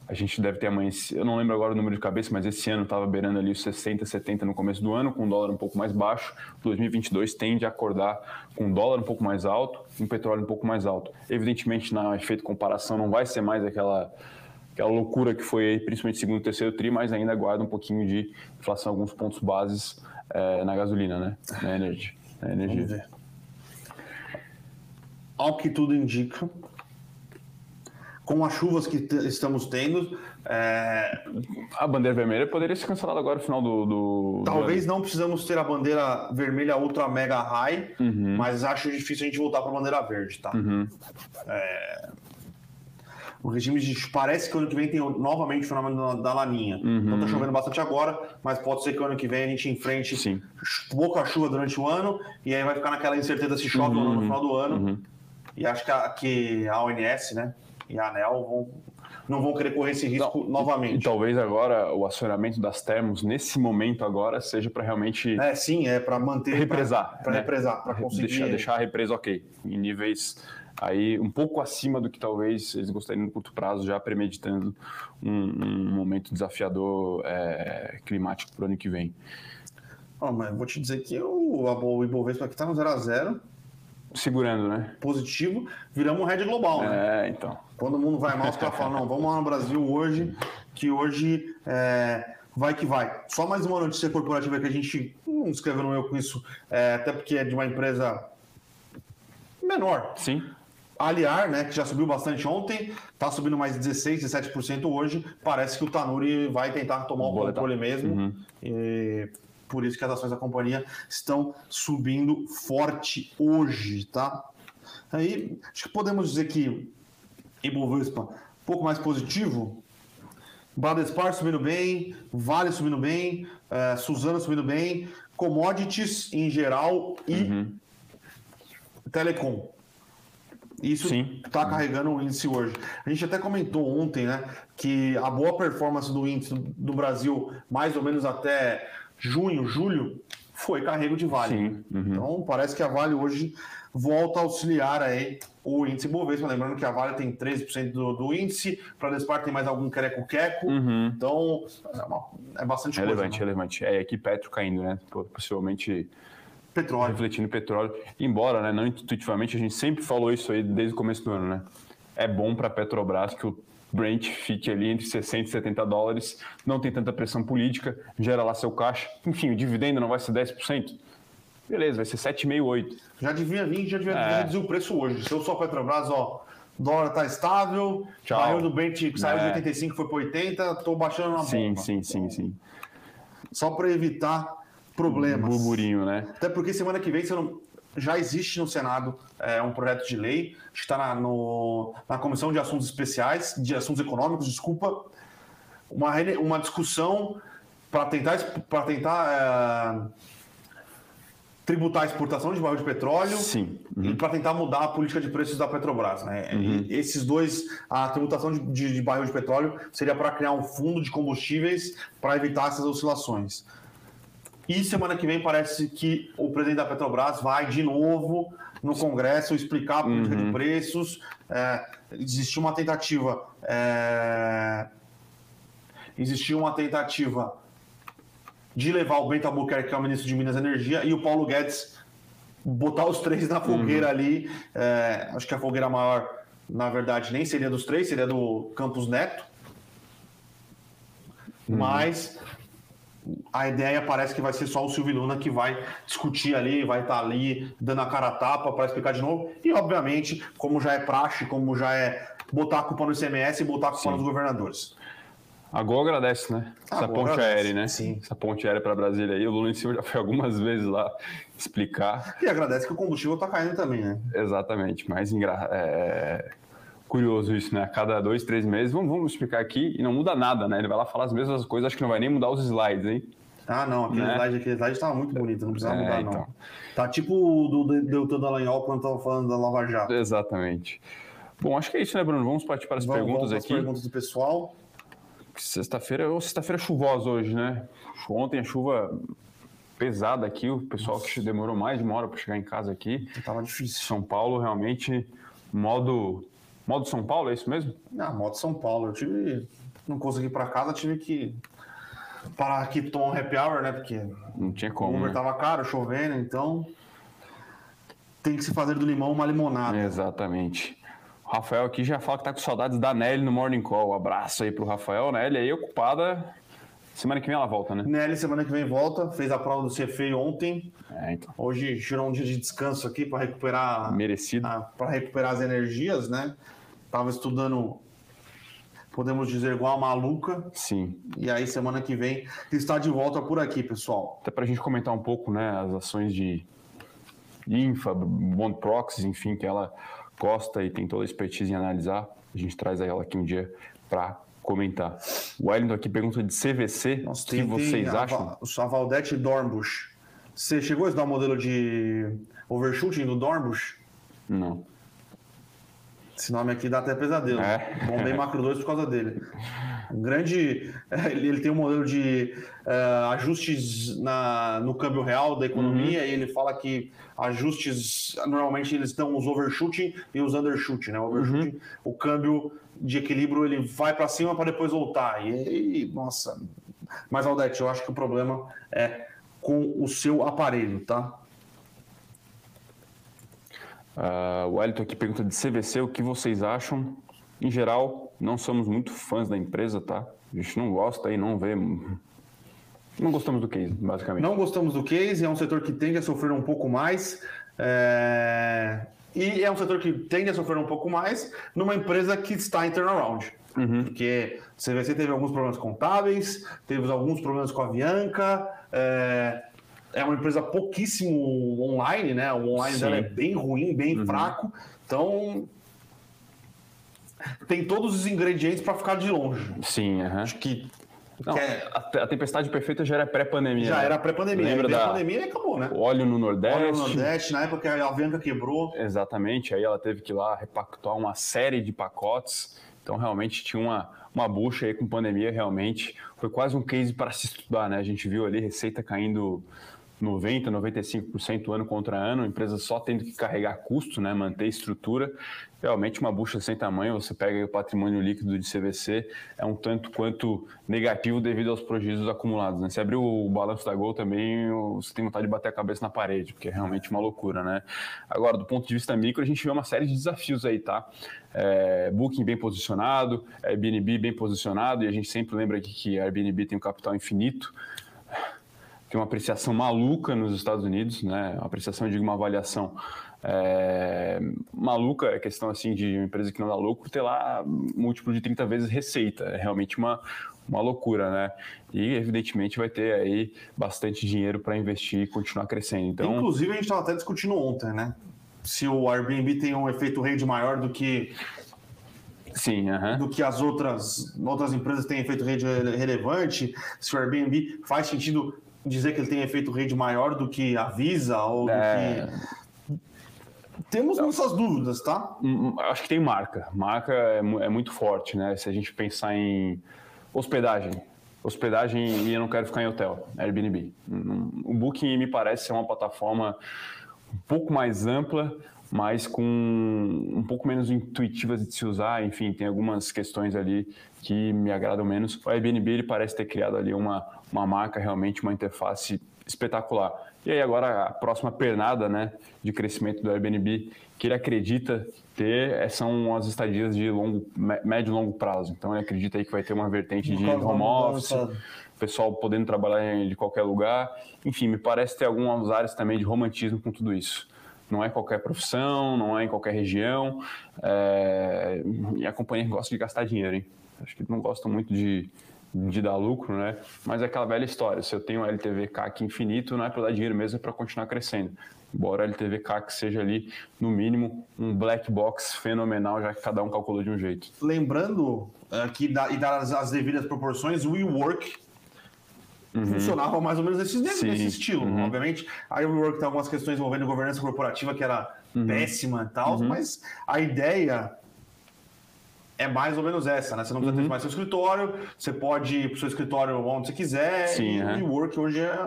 A gente deve ter amanhã, eu não lembro agora o número de cabeça, mas esse ano estava beirando ali os 60, 70 no começo do ano, com o dólar um pouco mais baixo. 2022 tende a acordar com o dólar um pouco mais alto, o petróleo um pouco mais alto. Evidentemente, na efeito comparação, não vai ser mais aquela aquela loucura que foi aí, principalmente segundo e terceiro tri, mas ainda guarda um pouquinho de inflação, alguns pontos bases é, na gasolina, né? Na energia. Na energia ao que tudo indica, com as chuvas que estamos tendo. É... A bandeira vermelha poderia ser cancelada agora no final do. do Talvez do não precisamos ter a bandeira vermelha ultra mega high, uhum. mas acho difícil a gente voltar para a bandeira verde, tá? Uhum. É... O regime de. Parece que ano que vem tem novamente o fenômeno da laninha. Uhum. Não está chovendo bastante agora, mas pode ser que ano que vem a gente enfrente Sim. pouca chuva durante o ano e aí vai ficar naquela incerteza se chove ou não no uhum. final do ano. E acho que a, que a ONS né, e a ANEL vão, não vão querer correr esse risco não, novamente. E, e, talvez agora o acionamento das termos, nesse momento agora, seja para realmente. É, sim, é para manter. Represar. Para né? represar, para conseguir. Deixar, deixar a represa ok, em níveis aí um pouco acima do que talvez eles gostariam no curto prazo, já premeditando um, um momento desafiador é, climático para o ano que vem. Oh, mas vou te dizer que o, o Ibovespa aqui está no 0 a 0 Segurando, né? Positivo, viramos um head global, né? É, então. Quando o mundo vai mal, os caras falam, não, vamos lá no Brasil hoje, que hoje é, vai que vai. Só mais uma notícia corporativa que a gente não escreveu no meu com isso, é, até porque é de uma empresa menor. Sim. Aliar, né, que já subiu bastante ontem, está subindo mais 16, 17% hoje. Parece que o Tanuri vai tentar tomar o controle mesmo. Uhum. E por isso que as ações da companhia estão subindo forte hoje, tá? Aí, acho que podemos dizer que Ibovespa um pouco mais positivo. Bradespar subindo bem, Vale subindo bem, uh, Suzano subindo bem, commodities em geral e uhum. telecom. Isso está carregando o índice hoje. A gente até comentou ontem, né, que a boa performance do índice do Brasil, mais ou menos até junho, julho, foi carrego de Vale. Sim. Uhum. Então parece que a Vale hoje volta a auxiliar aí o índice Bovespa, lembrando que a Vale tem 13% do, do índice, para a Despar tem mais algum quereco-queco, uhum. então é, uma, é bastante relevante, coisa. Relevante, É aqui Petro caindo, né? Possivelmente petróleo. refletindo petróleo. Embora, né, não intuitivamente, a gente sempre falou isso aí desde o começo do ano, né? É bom para a Petrobras que o Brent fique ali entre 60 e 70 dólares, não tem tanta pressão política, gera lá seu caixa. Enfim, o dividendo não vai ser 10%. Beleza, vai ser 7,5, 8. Já devia vir, já devia é. o preço hoje. Se eu sou Petrobras, ó, dólar tá estável, Tchau. barril do Brent saiu é. de 85, foi para 80, tô baixando na sim, bomba. Sim, sim, sim, sim. Só para evitar problemas. Burburinho, né? Até porque semana que vem não... já existe no Senado é, um projeto de lei, está na, no, na Comissão de Assuntos Especiais, de Assuntos Econômicos, desculpa, uma, uma discussão para tentar, pra tentar é, tributar a exportação de barril de petróleo Sim. Uhum. e para tentar mudar a política de preços da Petrobras. Né? Uhum. esses dois, a tributação de, de, de barril de petróleo seria para criar um fundo de combustíveis para evitar essas oscilações. E semana que vem parece que o presidente da Petrobras vai de novo no Congresso explicar a política uhum. de preços. É, existiu uma tentativa. É, existiu uma tentativa de levar o Bento Albuquerque, que é o ministro de Minas e Energia, e o Paulo Guedes botar os três na fogueira uhum. ali. É, acho que a fogueira maior, na verdade, nem seria dos três, seria do Campos Neto. Uhum. Mas a ideia parece que vai ser só o Silvio Luna que vai discutir ali, vai estar tá ali dando a cara a tapa para explicar de novo. E, obviamente, como já é praxe, como já é botar a culpa no ICMS e botar a culpa Sim. nos governadores. A Gol agradece, né? Essa ponte agradece. aérea, né? Sim. Essa ponte aérea para Brasília aí. O Lula em cima já foi algumas vezes lá explicar. E agradece que o combustível está caindo também, né? Exatamente. Mas engra... é curioso isso, né? A cada dois, três meses, vamos, vamos explicar aqui e não muda nada, né? Ele vai lá falar as mesmas coisas, acho que não vai nem mudar os slides, hein? Ah, não, aquele né? slide, aquele slide estava muito bonito, não precisava é, mudar, então. não. Tá tipo o do Deltan Dallagnol quando estava falando da Lava Jato. Exatamente. Bom, acho que é isso, né, Bruno? Vamos partir para as vamos, perguntas vamos aqui. As perguntas do pessoal. Sexta-feira, ou sexta-feira chuvosa hoje, né? Ontem a chuva pesada aqui, o pessoal Nossa. que demorou mais de uma hora para chegar em casa aqui. Tava difícil. São Paulo realmente modo Modo São Paulo, é isso mesmo? Ah, modo São Paulo. Eu tive. Não consegui ir para casa, tive que parar aqui tomar um happy hour, né? Porque não tinha como. O Uber né? tava caro, chovendo, então tem que se fazer do limão uma limonada. Exatamente. O Rafael aqui já fala que tá com saudades da Nelly no Morning Call. Um abraço aí pro Rafael. Nelly aí ocupada. Semana que vem ela volta, né? Nelly semana que vem volta. Fez a prova do CFE ontem. É, então. Hoje tirou um dia de descanso aqui para recuperar. Merecido. Para recuperar as energias, né? Tava estudando, podemos dizer, igual a maluca. Sim. E aí, semana que vem, está de volta por aqui, pessoal. Até para a gente comentar um pouco, né, as ações de Infa, Bond Proxies, enfim, que ela gosta e tem toda a expertise em analisar. A gente traz ela aqui um dia para comentar. O Wellington aqui pergunta de CVC, Nossa, o que vocês tem acham? A, a Valdete Dornbusch. Você chegou a estudar o modelo de overshooting do Dornbusch? Não. Esse nome aqui dá até pesadelo. É. Bombei Macro 2 por causa dele. Um grande. Ele, ele tem um modelo de uh, ajustes na, no câmbio real da economia uhum. e ele fala que ajustes. Normalmente eles dão os overshooting e os undershooting, né? O overshooting, uhum. o câmbio de equilíbrio ele vai para cima para depois voltar. E, e, nossa. Mas, Aldete, eu acho que o problema é com o seu aparelho, tá? Uh, o Wellington aqui pergunta de CVC, o que vocês acham? Em geral, não somos muito fãs da empresa, tá? A gente não gosta e não vê. Não gostamos do case, basicamente. Não gostamos do case, é um setor que tende a sofrer um pouco mais. É... E é um setor que tende a sofrer um pouco mais numa empresa que está em turnaround. Uhum. Porque o CVC teve alguns problemas contábeis, teve alguns problemas com a Avianca. É é uma empresa pouquíssimo online, né? O online Sim. dela é bem ruim, bem uhum. fraco. Então tem todos os ingredientes para ficar de longe. Sim, uhum. acho que não, é... a, tempestade perfeita já era pré-pandemia. Já né? era pré-pandemia. Lembra da pandemia e acabou, né? O óleo no Nordeste. Óleo no Nordeste, na época a Avianca quebrou. Exatamente, aí ela teve que ir lá repactuar uma série de pacotes. Então realmente tinha uma, uma bucha aí com pandemia, realmente. Foi quase um case para se estudar, né? A gente viu ali receita caindo 90%, 95% ano contra ano, a empresa só tendo que carregar custo, né, manter estrutura. Realmente, uma bucha sem tamanho, você pega o patrimônio líquido de CVC, é um tanto quanto negativo devido aos prejuízos acumulados. Né? Se abrir o balanço da Gol também, você tem vontade de bater a cabeça na parede, porque é realmente uma loucura. Né? Agora, do ponto de vista micro, a gente vê uma série de desafios aí, tá? É, Booking bem posicionado, Airbnb bem posicionado, e a gente sempre lembra aqui que a Airbnb tem um capital infinito, tem uma apreciação maluca nos Estados Unidos, né? Uma apreciação, digo, uma avaliação é, maluca, é questão assim de uma empresa que não dá lucro ter lá múltiplo de 30 vezes receita. É realmente uma, uma loucura, né? E evidentemente vai ter aí bastante dinheiro para investir e continuar crescendo. Então, Inclusive, a gente estava até discutindo ontem, né? Se o Airbnb tem um efeito rede maior do que Sim, do que as outras, outras empresas têm efeito rede relevante, se o Airbnb faz sentido dizer que ele tem efeito rede maior do que a Visa ou é... do que. Temos nossas dúvidas, tá? Hum, hum, acho que tem marca. Marca é, é, muito forte, né? Se a gente pensar em hospedagem. Hospedagem, e eu não quero ficar em hotel, Airbnb. Hum, o Booking me parece ser uma plataforma um pouco mais ampla, mas com um pouco menos intuitivas de se usar. Enfim, tem algumas questões ali que me agradam menos. O Airbnb ele parece ter criado ali uma, uma marca, realmente uma interface espetacular. E aí agora a próxima pernada né, de crescimento do Airbnb que ele acredita ter é, são as estadias de longo, médio e longo prazo. Então ele acredita aí que vai ter uma vertente de home office, pessoal podendo trabalhar de qualquer lugar. Enfim, me parece ter algumas áreas também de romantismo com tudo isso não é qualquer profissão, não é em qualquer região. É... E a companhia gosta de gastar dinheiro, hein? Acho que não gosta muito de, de dar lucro, né? Mas é aquela velha história: se eu tenho LTV CAC infinito, não é para dar dinheiro mesmo, é para continuar crescendo. Embora LTV CAC seja ali, no mínimo, um black box fenomenal, já que cada um calculou de um jeito. Lembrando aqui uh, e dar as, as devidas proporções, o WeWork uhum. funcionava mais ou menos nesse, nesse estilo. Uhum. Obviamente, a WeWork tem algumas questões envolvendo governança corporativa que era uhum. péssima e tal, uhum. mas a ideia é mais ou menos essa, né? Você não precisa ter uhum. mais seu escritório, você pode ir para o seu escritório onde você quiser, Sim, e o WeWork hoje é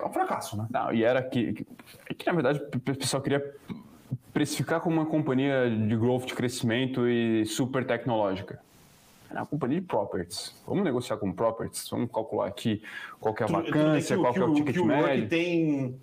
é um fracasso, né? Não, e era que, que, que, na verdade o pessoal queria precificar como uma companhia de growth, de crescimento e super tecnológica é uma companhia de properties. Vamos negociar com properties, vamos calcular aqui qual é a vacância, qual é o ticket que o médio. tem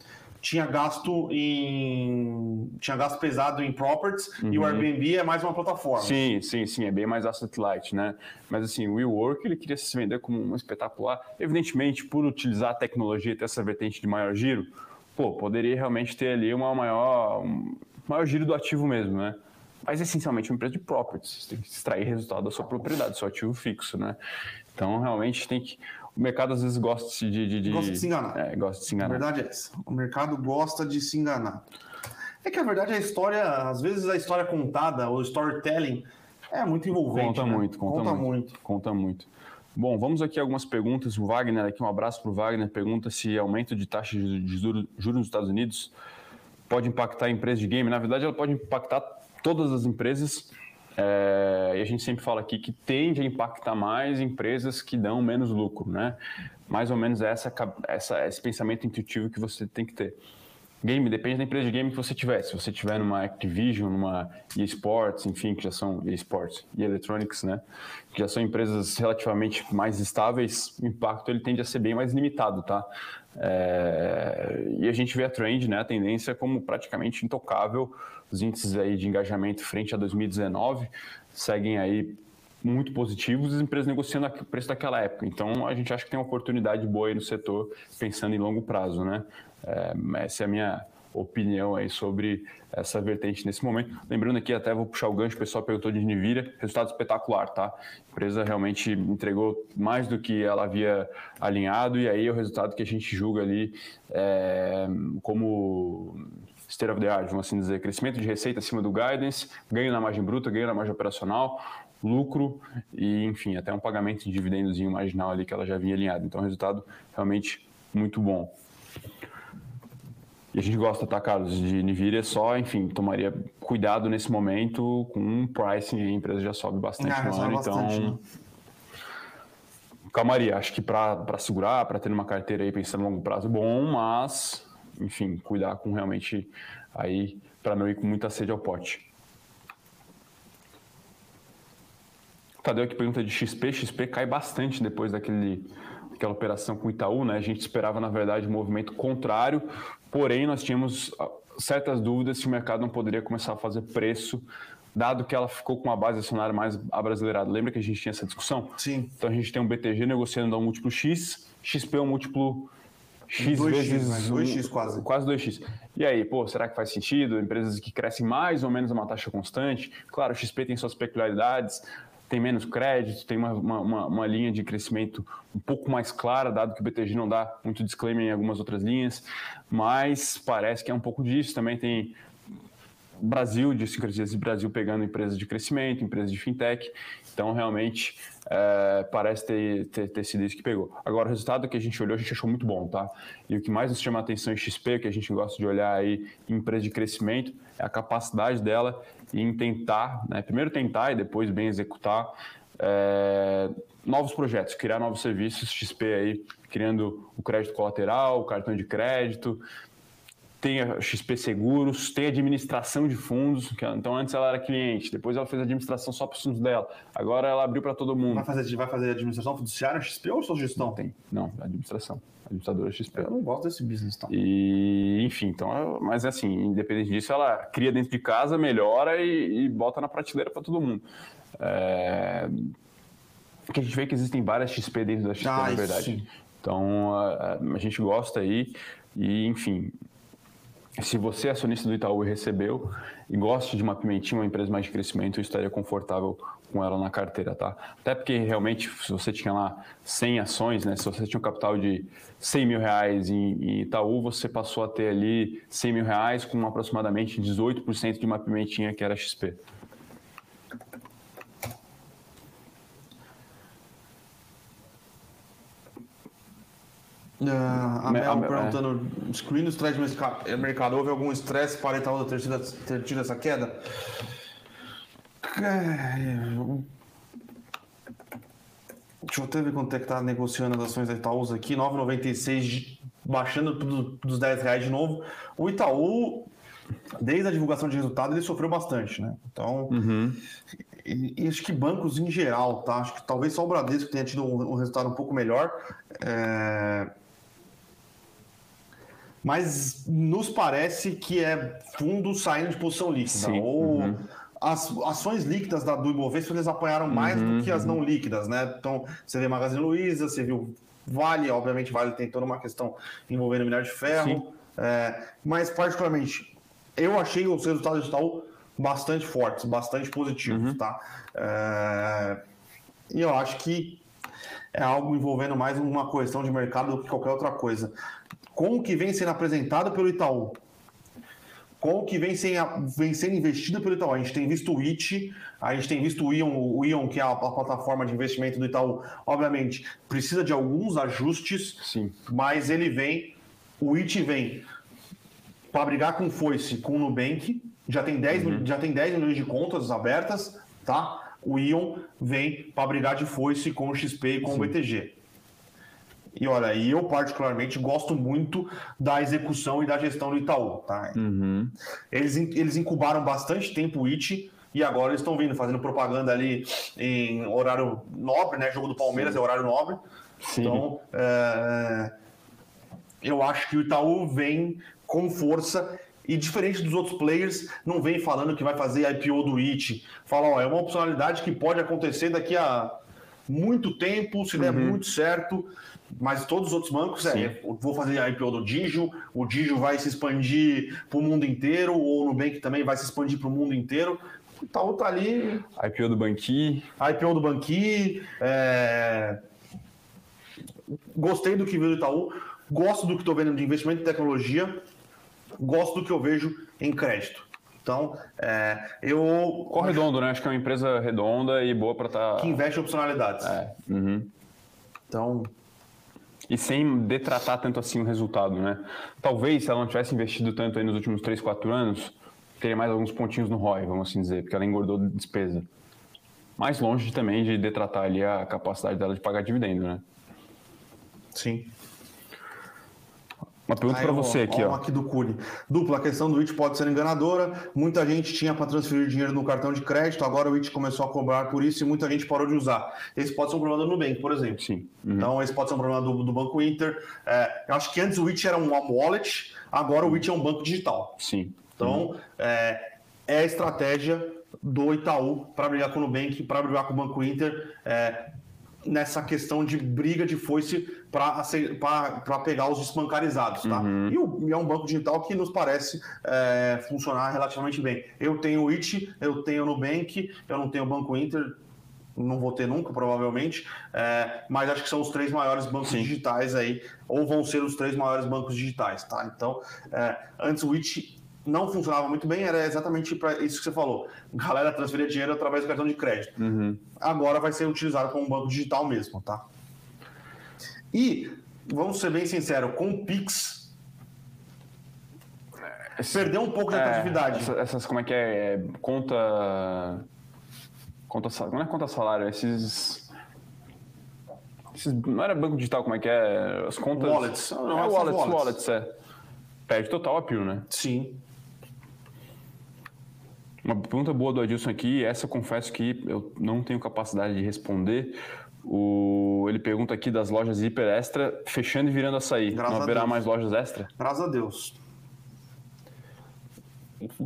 tinha gasto em tinha gasto pesado em properties uhum. e o uhum. Airbnb é mais uma plataforma. Sim, sim, sim, é bem mais asset light, né? Mas assim, o WeWork ele queria se vender como um espetacular, evidentemente por utilizar a tecnologia e ter essa vertente de maior giro, pô, poderia realmente ter ali uma maior um maior giro do ativo mesmo, né? mas essencialmente uma empresa de properties. Você tem que extrair resultado da sua propriedade, do seu ativo fixo, né? Então, realmente tem que. O mercado às vezes gosta de. de, de gosta de se enganar. É, gosta de se enganar. A verdade é essa. O mercado gosta de se enganar. É que a verdade é a história, às vezes a história contada, o storytelling, é muito envolvente. Conta né? muito, conta, conta muito, muito. Conta muito. Bom, vamos aqui algumas perguntas. O Wagner, aqui um abraço para o Wagner, pergunta se aumento de taxa de juros nos Estados Unidos pode impactar a empresa de game. Na verdade, ela pode impactar todas as empresas, é, e a gente sempre fala aqui que tende a impactar mais empresas que dão menos lucro, né? Mais ou menos essa, essa, esse pensamento intuitivo que você tem que ter. Game depende da empresa de game que você tiver. Se você tiver numa Activision, numa eSports, enfim, que já são eSports e Electronics, né? Que já são empresas relativamente mais estáveis, o impacto ele tende a ser bem mais limitado, tá? É... E a gente vê a trend, né? A tendência como praticamente intocável. Os índices aí de engajamento frente a 2019 seguem aí muito positivos e as empresas negociando o preço daquela época. Então, a gente acha que tem uma oportunidade boa aí no setor, pensando em longo prazo, né? É, essa é a minha opinião aí sobre essa vertente nesse momento. Lembrando aqui, até vou puxar o gancho, o pessoal perguntou de Nvidia, resultado espetacular, tá? A empresa realmente entregou mais do que ela havia alinhado e aí é o resultado que a gente julga ali é, como state of the art, vamos assim dizer, crescimento de receita acima do guidance, ganho na margem bruta, ganho na margem operacional, lucro e, enfim, até um pagamento de dividendozinho marginal ali que ela já vinha alinhada. Então, resultado realmente muito bom. E a gente gosta, tá, Carlos, de Nvidia só, enfim, tomaria cuidado nesse momento com um pricing, a empresa já sobe bastante ah, no ano, então... Né? Calmaria, acho que para segurar, para ter uma carteira aí pensando no longo prazo, bom, mas, enfim, cuidar com realmente aí, para não ir com muita sede ao pote. Tadeu que pergunta de XP, XP cai bastante depois daquele aquela operação com o Itaú, né? A gente esperava, na verdade, um movimento contrário, porém nós tínhamos ah, certas dúvidas se o mercado não poderia começar a fazer preço, dado que ela ficou com uma base acionária mais abrasileirada. Lembra que a gente tinha essa discussão? Sim. Então a gente tem um BTG negociando a um múltiplo X, XP é um múltiplo X 2X, vezes 2X quase. Quase 2X. E aí, pô, será que faz sentido? Empresas que crescem mais ou menos a uma taxa constante. Claro, o XP tem suas peculiaridades, tem menos crédito, tem uma, uma, uma, linha de crescimento um pouco mais clara, dado que o BTG não dá muito disclaimer em algumas outras linhas, mas parece que é um pouco disso. Também tem Brasil, de sincrasias de Brasil pegando empresas de crescimento, empresas de fintech. Então, realmente, é, parece ter, ter, ter, sido isso que pegou. Agora, o resultado que a gente olhou, a gente achou muito bom, tá? E o que mais nos chama a atenção em XP, que a gente gosta de olhar aí em empresa de crescimento, é a capacidade dela em tentar, né? primeiro tentar e depois bem executar é, novos projetos, criar novos serviços, XP aí criando o crédito colateral, o cartão de crédito, tem a XP Seguros, tem administração de fundos, então antes ela era cliente, depois ela fez administração só para os fundos dela, agora ela abriu para todo mundo. Vai fazer, vai fazer administração fiduciária XP ou só gestão? Não tem, não, administração, administradora XP. Eu não gosto desse business, então. E, enfim, então, mas assim, independente disso, ela cria dentro de casa, melhora e, e bota na prateleira para todo mundo. É... Porque a gente vê que existem várias XP dentro da XP, ah, na verdade. Sim. Então, a, a gente gosta aí e, enfim, se você é acionista do Itaú e recebeu e gosta de uma pimentinha, uma empresa mais de crescimento, eu estaria confortável com ela na carteira, tá? Até porque realmente, se você tinha lá 100 ações, né? Se você tinha um capital de 100 mil reais em, Itaú, você passou a ter ali 100 mil reais com aproximadamente 18% de uma pimentinha que era XP. Uh, a Mel perguntando, é. excluindo o estresse de mercado, houve algum estresse para Itaú ter tido, ter tido essa queda? Deixa eu até ver quanto é que está negociando as ações da Itaú aqui, 9,96 baixando dos 10 reais de novo. O Itaú, desde a divulgação de resultado, ele sofreu bastante, né? Então, uhum. e, e, acho que bancos em geral, tá? Acho que talvez só o Bradesco tenha tido um, um resultado um pouco melhor. É mas nos parece que é fundo saindo de posição líquida. Sim. Ou uhum. as ações líquidas da, do Ibovespa eles apanharam mais uhum, do que as uhum. não líquidas, né? Então, você vê Magazine Luiza, você viu Vale, obviamente Vale tem toda uma questão envolvendo minério de ferro. É, mas, particularmente, eu achei os resultados de Itaú bastante fortes, bastante positivos, uhum. tá? É, e eu acho que é algo envolvendo mais uma questão de mercado do que qualquer outra coisa com o que vem sendo apresentado pelo Itaú, com o que vem, sendo, vem sendo investido pelo Itaú. A gente tem visto o IT, a gente tem visto o Ion, o Ion que é a, a plataforma de investimento do Itaú. Obviamente, precisa de alguns ajustes, Sim. mas ele vem, o IT vem para brigar com o Foice, com o Nubank, já tem 10, uhum. já tem 10 milhões de contas abertas, tá? O Ion vem para brigar de foice com o XP e com Sim. o BTG. E olha, eu particularmente gosto muito da execução e da gestão do Itaú. Tá? Uhum. Eles, eles incubaram bastante tempo o IT e agora eles estão vindo fazendo propaganda ali em horário nobre, né? Jogo do Palmeiras Sim. é horário nobre. Sim. Então, é, eu acho que o Itaú vem com força e diferente dos outros players, não vem falando que vai fazer IPO do IT. Fala, ó, é uma opcionalidade que pode acontecer daqui a muito tempo, se der uhum. muito certo. Mas todos os outros bancos, é, vou fazer a IPO do Digio, o Digio vai se expandir para o mundo inteiro, ou o Nubank também vai se expandir para o mundo inteiro. O Itaú tá ali. IPO do Banqui. IPO do Banqui. É... Gostei do que viu do Itaú. Gosto do que estou vendo de investimento em tecnologia. Gosto do que eu vejo em crédito. Então, é, eu. Corredondo, né? Acho que é uma empresa redonda e boa para estar. Tá... Que investe em opcionalidades. É. Uhum. Então, e sem detratar tanto assim o resultado, né? Talvez se ela não tivesse investido tanto nos últimos 3, 4 anos, teria mais alguns pontinhos no ROI, vamos assim dizer, porque ela engordou de despesa. Mais longe também de detratar ali a capacidade dela de pagar dividendo, né? Sim. Uma pergunta para você aqui, ó. aqui do Curi. Dupla, a questão do IT pode ser enganadora. Muita gente tinha para transferir dinheiro no cartão de crédito, agora o IT começou a cobrar por isso e muita gente parou de usar. Esse pode ser um problema do Nubank, por exemplo. Sim. Uhum. Então, esse pode ser um problema do, do Banco Inter. É, eu acho que antes o IT era um wallet, agora o IT é um banco digital. Sim. Então, uhum. é, é a estratégia do Itaú para brigar com o Nubank, para brigar com o Banco Inter. É, nessa questão de briga de foice para pegar os desbancarizados. Tá? Uhum. E, o, e, é um banco digital que nos parece é, funcionar relativamente bem. Eu tenho o IT, eu tenho o Nubank, eu não tenho o Banco Inter, não vou ter nunca, provavelmente, é, mas acho que são os três maiores bancos Sim. digitais aí, ou vão ser os três maiores bancos digitais, tá? Então, é, antes o IT não funcionava muito bem, era exatamente para isso que você falou. Galera transferia dinheiro através do cartão de crédito. Uhum. Agora vai ser utilizado como um banco digital mesmo, tá? E, vamos ser bem sinceros, com o Pix, perdeu um pouco de é, atratividade. Essas, essas, como é que é? Conta. Conta, não é conta salário, esses. esses não era banco digital, como é que é? As contas. Wallets. Não, é, wallets, wallets, wallets, é. Perde total apio, né? Sim. Uma pergunta boa do Adilson aqui, essa eu confesso que eu não tenho capacidade de responder. O, ele pergunta aqui das lojas hiper extra fechando e virando açaí. Graças não haverá mais lojas extra? Graças a Deus.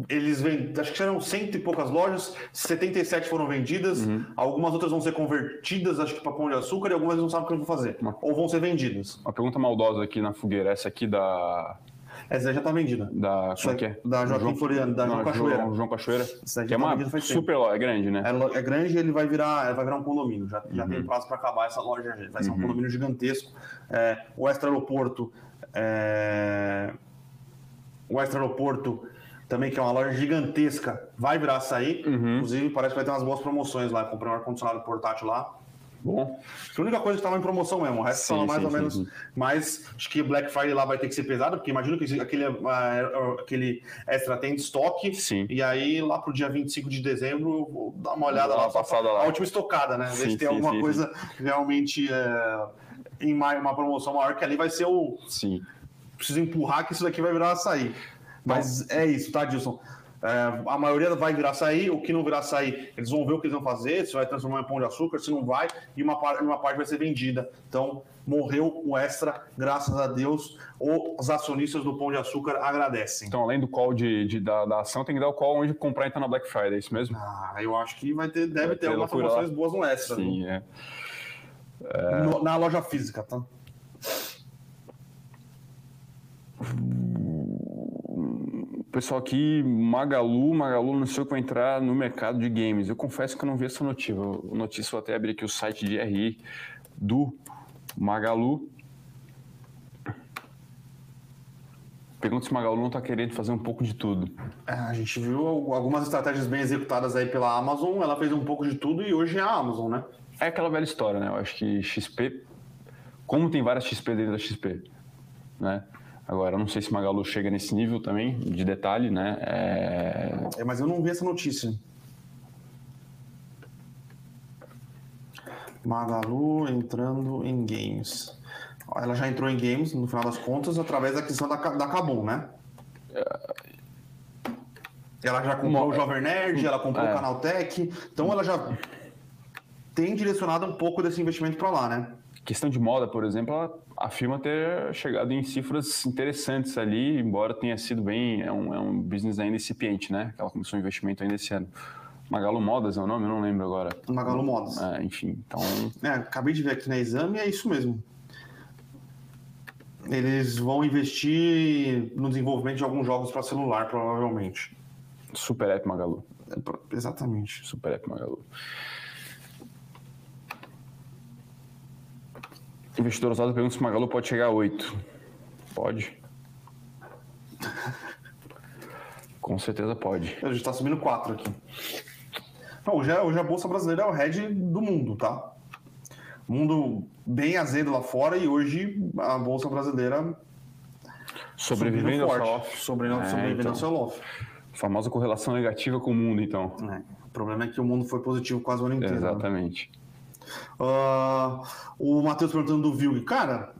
Eles vêm, acho que eram cento e poucas lojas, 77 foram vendidas, uhum. algumas outras vão ser convertidas, acho que para pão de açúcar, e algumas não sabem o que vão fazer. Uma, ou vão ser vendidas. Uma pergunta maldosa aqui na fogueira, essa aqui da essa já está vendida. Da, como é que é? Da Joaquim Floriano, da João Cachoeira. João, João Cachoeira. Essa que é tá uma super loja, é grande, né? É, é grande e ele vai virar, vai virar um condomínio. Já, já uhum. tem prazo para acabar essa loja, vai ser um uhum. condomínio gigantesco. É, o Extra Aeroporto. É, o Extra Aeroporto também, que é uma loja gigantesca, vai virar açaí. Uhum. Inclusive, parece que vai ter umas boas promoções lá. Comprei um ar-condicionado portátil lá. Bom. A única coisa que estava em promoção mesmo, o resto estava mais sim, ou menos. Sim. Mas acho que Black Friday lá vai ter que ser pesado, porque imagino que aquele, uh, aquele extra tem de estoque. Sim. E aí, lá pro dia 25 de dezembro, vou dar uma olhada lá, passada lá. A última estocada, né? Ver se tem alguma coisa realmente é, em uma promoção maior, que ali vai ser o. Sim. Preciso empurrar que isso daqui vai virar açaí. Mas é isso, tá, Dilson? É, a maioria vai virar açaí, o que não virar açaí, eles vão ver o que eles vão fazer, se vai transformar em pão de açúcar, se não vai, e uma, parte, uma parte vai ser vendida. Então, morreu o extra, graças a Deus, os acionistas do pão de açúcar agradecem. Então, além do call de, de da, da, ação, tem que dar o call onde comprar então na Black Friday, é isso mesmo? Ah, eu acho que vai ter, deve vai ter, ter algumas promoções boas no extra. Sim, é. é... No, na loja física, tá? Pessoal aqui, Magalu, Magalu anunciou que vai entrar no mercado de games. Eu confesso que eu não vi essa notícia. Notícia, vou até abrir aqui o site de RI do Magalu. Pergunta se o Magalu não está querendo fazer um pouco de tudo. É, a gente viu algumas estratégias bem executadas aí pela Amazon. Ela fez um pouco de tudo e hoje é a Amazon, né? É aquela velha história, né? Eu acho que XP, como tem várias XP dentro da XP, né? Agora, não sei se Magalu chega nesse nível também de detalhe, né? É... é mas eu não vi essa notícia. Magalu entrando em games. Ela já entrou em games, no final das contas, através da aquisição da, da Kabum, né? Ela já comprou Uma... o Jovem Nerd, ela comprou é. o Canaltech, então ela já tem direcionado um pouco desse investimento para lá, né? Questão de moda, por exemplo, ela afirma ter chegado em cifras interessantes ali, embora tenha sido bem, é um, é um business ainda incipiente, né? Ela começou o investimento ainda esse ano. Magalu Modas é o nome? Eu não lembro agora. Magalu Modas. É, enfim, então... É, acabei de ver aqui na exame e é isso mesmo. Eles vão investir no desenvolvimento de alguns jogos para celular, provavelmente. Super App Magalu. É, exatamente. Super App Magalu. Investidor usado pergunta se Magalu pode chegar a 8. Pode. <laughs> Com certeza pode. A gente está subindo 4 aqui. Não, hoje, é, hoje a Bolsa Brasileira é o head do mundo, tá? Mundo bem azedo lá fora e hoje a Bolsa Brasileira sobrevivendo ao sell-off. sobrevivendo então. ao. Famosa correlação negativa com o mundo, então. É. O problema é que o mundo foi positivo quase o ano inteiro. Né? Exatamente. Né? Uh, o Matheus perguntando do Vilg. Cara,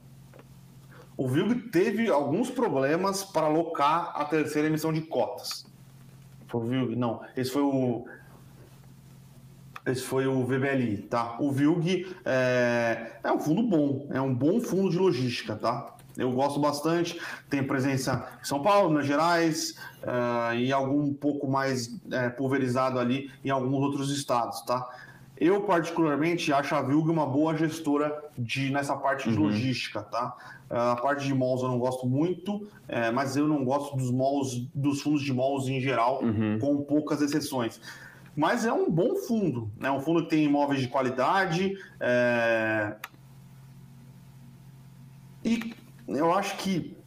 o Vilg teve alguns problemas para alocar a terceira emissão de cotas. Foi o Vilg? Não, esse foi o. Esse foi o VBLI, tá? O Vilg é, é um fundo bom, é um bom fundo de logística, tá? Eu gosto bastante, tem presença em São Paulo, Minas Gerais uh, e algum um pouco mais uh, pulverizado ali em alguns outros estados, tá? Eu, particularmente, acho a Vilg uma boa gestora de, nessa parte de uhum. logística, tá? A parte de malls eu não gosto muito, é, mas eu não gosto dos malls, dos fundos de malls em geral, uhum. com poucas exceções. Mas é um bom fundo, né? Um fundo que tem imóveis de qualidade. É... E eu acho que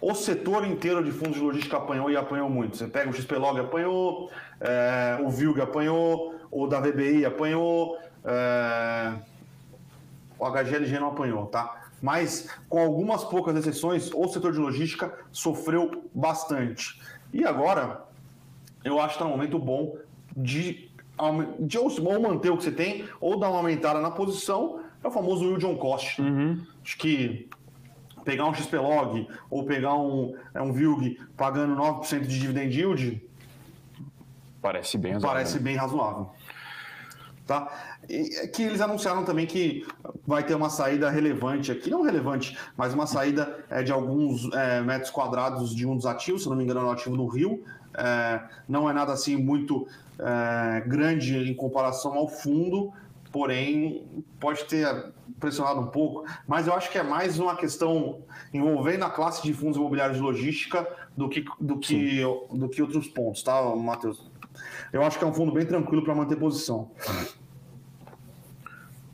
o setor inteiro de fundos de logística apanhou e apanhou muito. Você pega o XPlog apanhou, é, o Vilg apanhou, o da VBI apanhou, é, o HGLG não apanhou, tá? Mas com algumas poucas exceções, o setor de logística sofreu bastante. E agora, eu acho que está um momento bom de, de ou manter o que você tem, ou dar uma aumentada na posição, é o famoso yield on cost. Uhum. Acho que pegar um XPlog ou pegar um, é um VILG pagando 9% de dividend yield, parece bem razoável. Parece bem razoável. Tá? E é que eles anunciaram também que vai ter uma saída relevante aqui, não relevante, mas uma saída é, de alguns é, metros quadrados de um dos ativos, se não me engano, é o ativo do Rio. É, não é nada assim muito é, grande em comparação ao fundo, porém pode ter pressionado um pouco, mas eu acho que é mais uma questão envolvendo a classe de fundos imobiliários de logística do que, do que, do que outros pontos, tá, Matheus? Eu acho que é um fundo bem tranquilo para manter posição.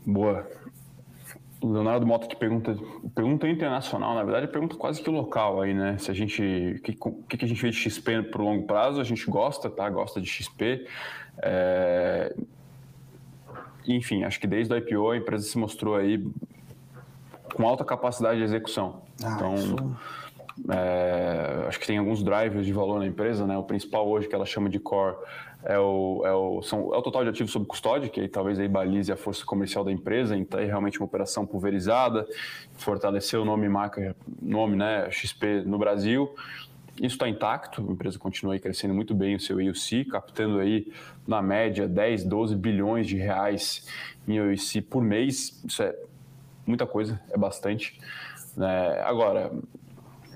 Boa. O Leonardo Mota que pergunta, pergunta internacional, na verdade, pergunta quase que local aí, né? Se a gente, o que, que, que a gente vê de XP para o longo prazo, a gente gosta, tá? Gosta de XP. É, enfim, acho que desde o IPO a empresa se mostrou aí com alta capacidade de execução. Ah, então, isso... é, acho que tem alguns drivers de valor na empresa, né? O principal hoje que ela chama de core é o, é o, são, é o total de ativos sob custódia, que aí, talvez aí balize a força comercial da empresa, então é realmente uma operação pulverizada, fortalecer o nome marca, nome, né, XP no Brasil. Isso está intacto, a empresa continua aí crescendo muito bem o seu EUC, captando aí na média 10, 12 bilhões de reais em EUC por mês. Isso é muita coisa, é bastante. É, agora,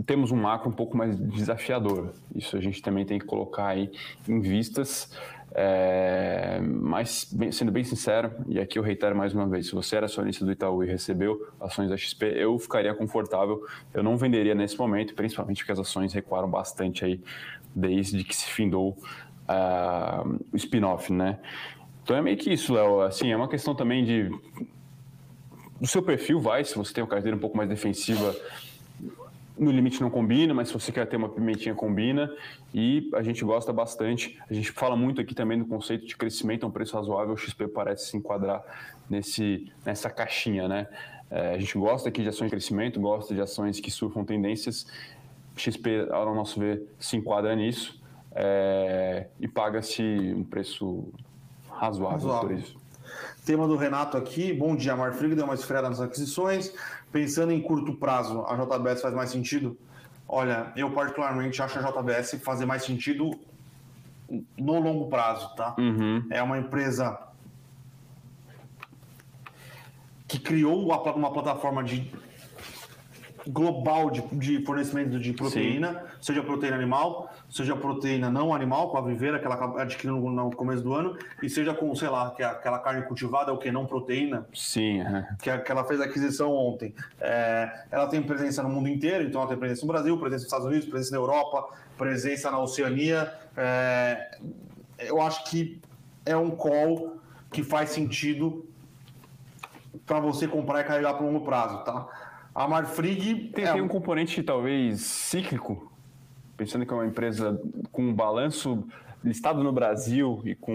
temos um macro um pouco mais desafiador. Isso a gente também tem que colocar aí em vistas. É, mas, bem, sendo bem sincero, e aqui eu reitero mais uma vez: se você era acionista do Itaú e recebeu ações da XP, eu ficaria confortável. Eu não venderia nesse momento, principalmente porque as ações recuaram bastante aí desde que se findou uh, o spin-off, né? Então é meio que isso, Léo. Assim, é uma questão também de do seu perfil, vai. Se você tem uma carteira um pouco mais defensiva no limite não combina, mas se você quer ter uma pimentinha, combina. E a gente gosta bastante. A gente fala muito aqui também do conceito de crescimento a um preço razoável. O XP parece se enquadrar nesse, nessa caixinha, né? É, a gente gosta aqui de ações de crescimento, gosta de ações que surfam tendências. XP, ao nosso ver, se enquadra nisso é, e paga-se um preço razoável, razoável, por isso. Tema do Renato aqui. Bom dia, Marfrig. Deu uma esfriada nas aquisições. Pensando em curto prazo, a JBS faz mais sentido? Olha, eu particularmente acho a JBS fazer mais sentido no longo prazo, tá? Uhum. É uma empresa que criou uma plataforma de global de, de fornecimento de proteína, Sim. seja proteína animal, seja proteína não animal, com a viveira que ela adquiriu no, no começo do ano, e seja com, sei lá, que é aquela carne cultivada, o que não proteína. Sim. É. Que, que ela fez a aquisição ontem. É, ela tem presença no mundo inteiro, então ela tem presença no Brasil, presença nos Estados Unidos, presença na Europa, presença na Oceania. É, eu acho que é um call que faz sentido para você comprar e carregar para longo prazo, tá? A Marfrig tem, é... tem um componente talvez cíclico, pensando que é uma empresa com um balanço listado no Brasil e com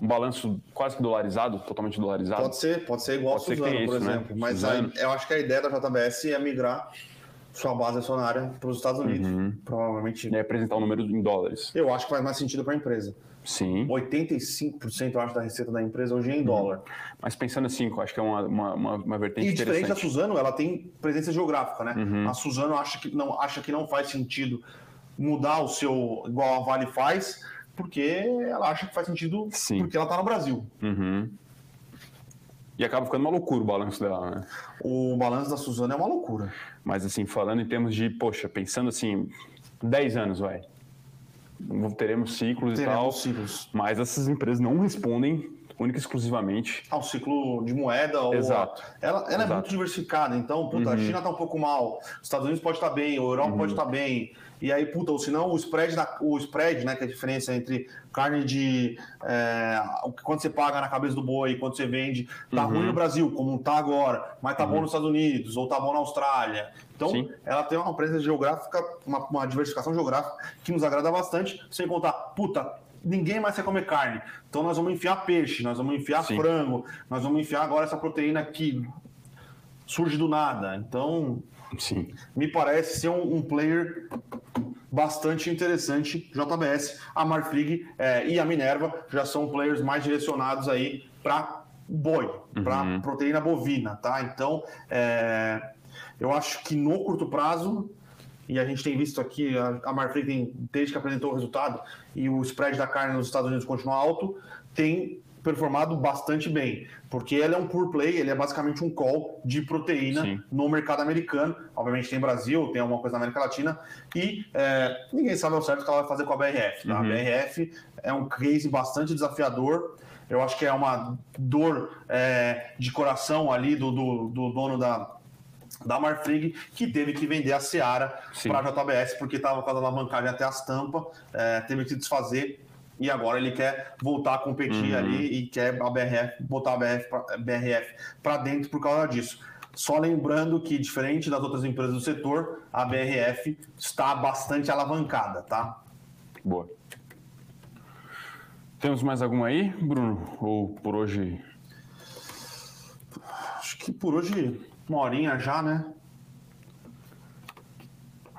um balanço quase que dolarizado, totalmente dolarizado. Pode ser, pode ser igual pode a Suzano, por né? exemplo. Né? Mas aí, eu acho que a ideia da JBS é migrar sua base acionária para os Estados Unidos. Uhum. Provavelmente. E apresentar o um número em dólares. Eu acho que faz mais sentido para a empresa. Sim. 85% eu acho da receita da empresa hoje é em uhum. dólar. Mas pensando assim, eu acho que é uma, uma, uma, uma vertente e interessante. E diferente da Suzano, ela tem presença geográfica, né? Uhum. A Suzano acha que, não, acha que não faz sentido mudar o seu, igual a Vale faz, porque ela acha que faz sentido Sim. porque ela está no Brasil. Uhum. E acaba ficando uma loucura o balanço dela, né? O balanço da Suzano é uma loucura. Mas assim, falando em termos de, poxa, pensando assim, 10 anos, vai teremos ciclos teremos e tal. Ciclos. Mas essas empresas não respondem única e exclusivamente ao ciclo de moeda. Exato. ela, ela Exato. é muito diversificada, então, puta, uhum. a China está um pouco mal, os Estados Unidos pode estar tá bem, a Europa uhum. pode estar tá bem. E aí, puta, ou senão o spread, da, o spread, né, que é a diferença entre carne de. É, quando você paga na cabeça do boi quando você vende, tá uhum. ruim no Brasil, como tá agora, mas tá bom uhum. nos Estados Unidos, ou tá bom na Austrália. Então, Sim. ela tem uma presença geográfica, uma, uma diversificação geográfica que nos agrada bastante, sem contar, puta, ninguém mais quer comer carne. Então nós vamos enfiar peixe, nós vamos enfiar Sim. frango, nós vamos enfiar agora essa proteína que surge do nada. Então, Sim. me parece ser um, um player bastante interessante. JBS, a Marfrig é, e a Minerva já são players mais direcionados aí para boi, uhum. para proteína bovina, tá? Então, é, eu acho que no curto prazo e a gente tem visto aqui, a Marfrig tem, desde que apresentou o resultado e o spread da carne nos Estados Unidos continua alto, tem performado bastante bem, porque ele é um pure play, ele é basicamente um call de proteína Sim. no mercado americano. Obviamente tem Brasil, tem alguma coisa na América Latina, e é, ninguém sabe ao certo o que ela vai fazer com a BRF. Tá? Uhum. A BRF é um case bastante desafiador. Eu acho que é uma dor é, de coração ali do, do, do dono da, da Marfrig, que teve que vender a Seara para a JBS, porque estava com a alavancagem até as tampas, é, teve que desfazer e agora ele quer voltar a competir uhum. ali e quer a BRF, botar a BRF para dentro por causa disso. Só lembrando que, diferente das outras empresas do setor, a BRF está bastante alavancada, tá? Boa. Temos mais alguma aí, Bruno? Ou por hoje? Acho que por hoje uma horinha já, né?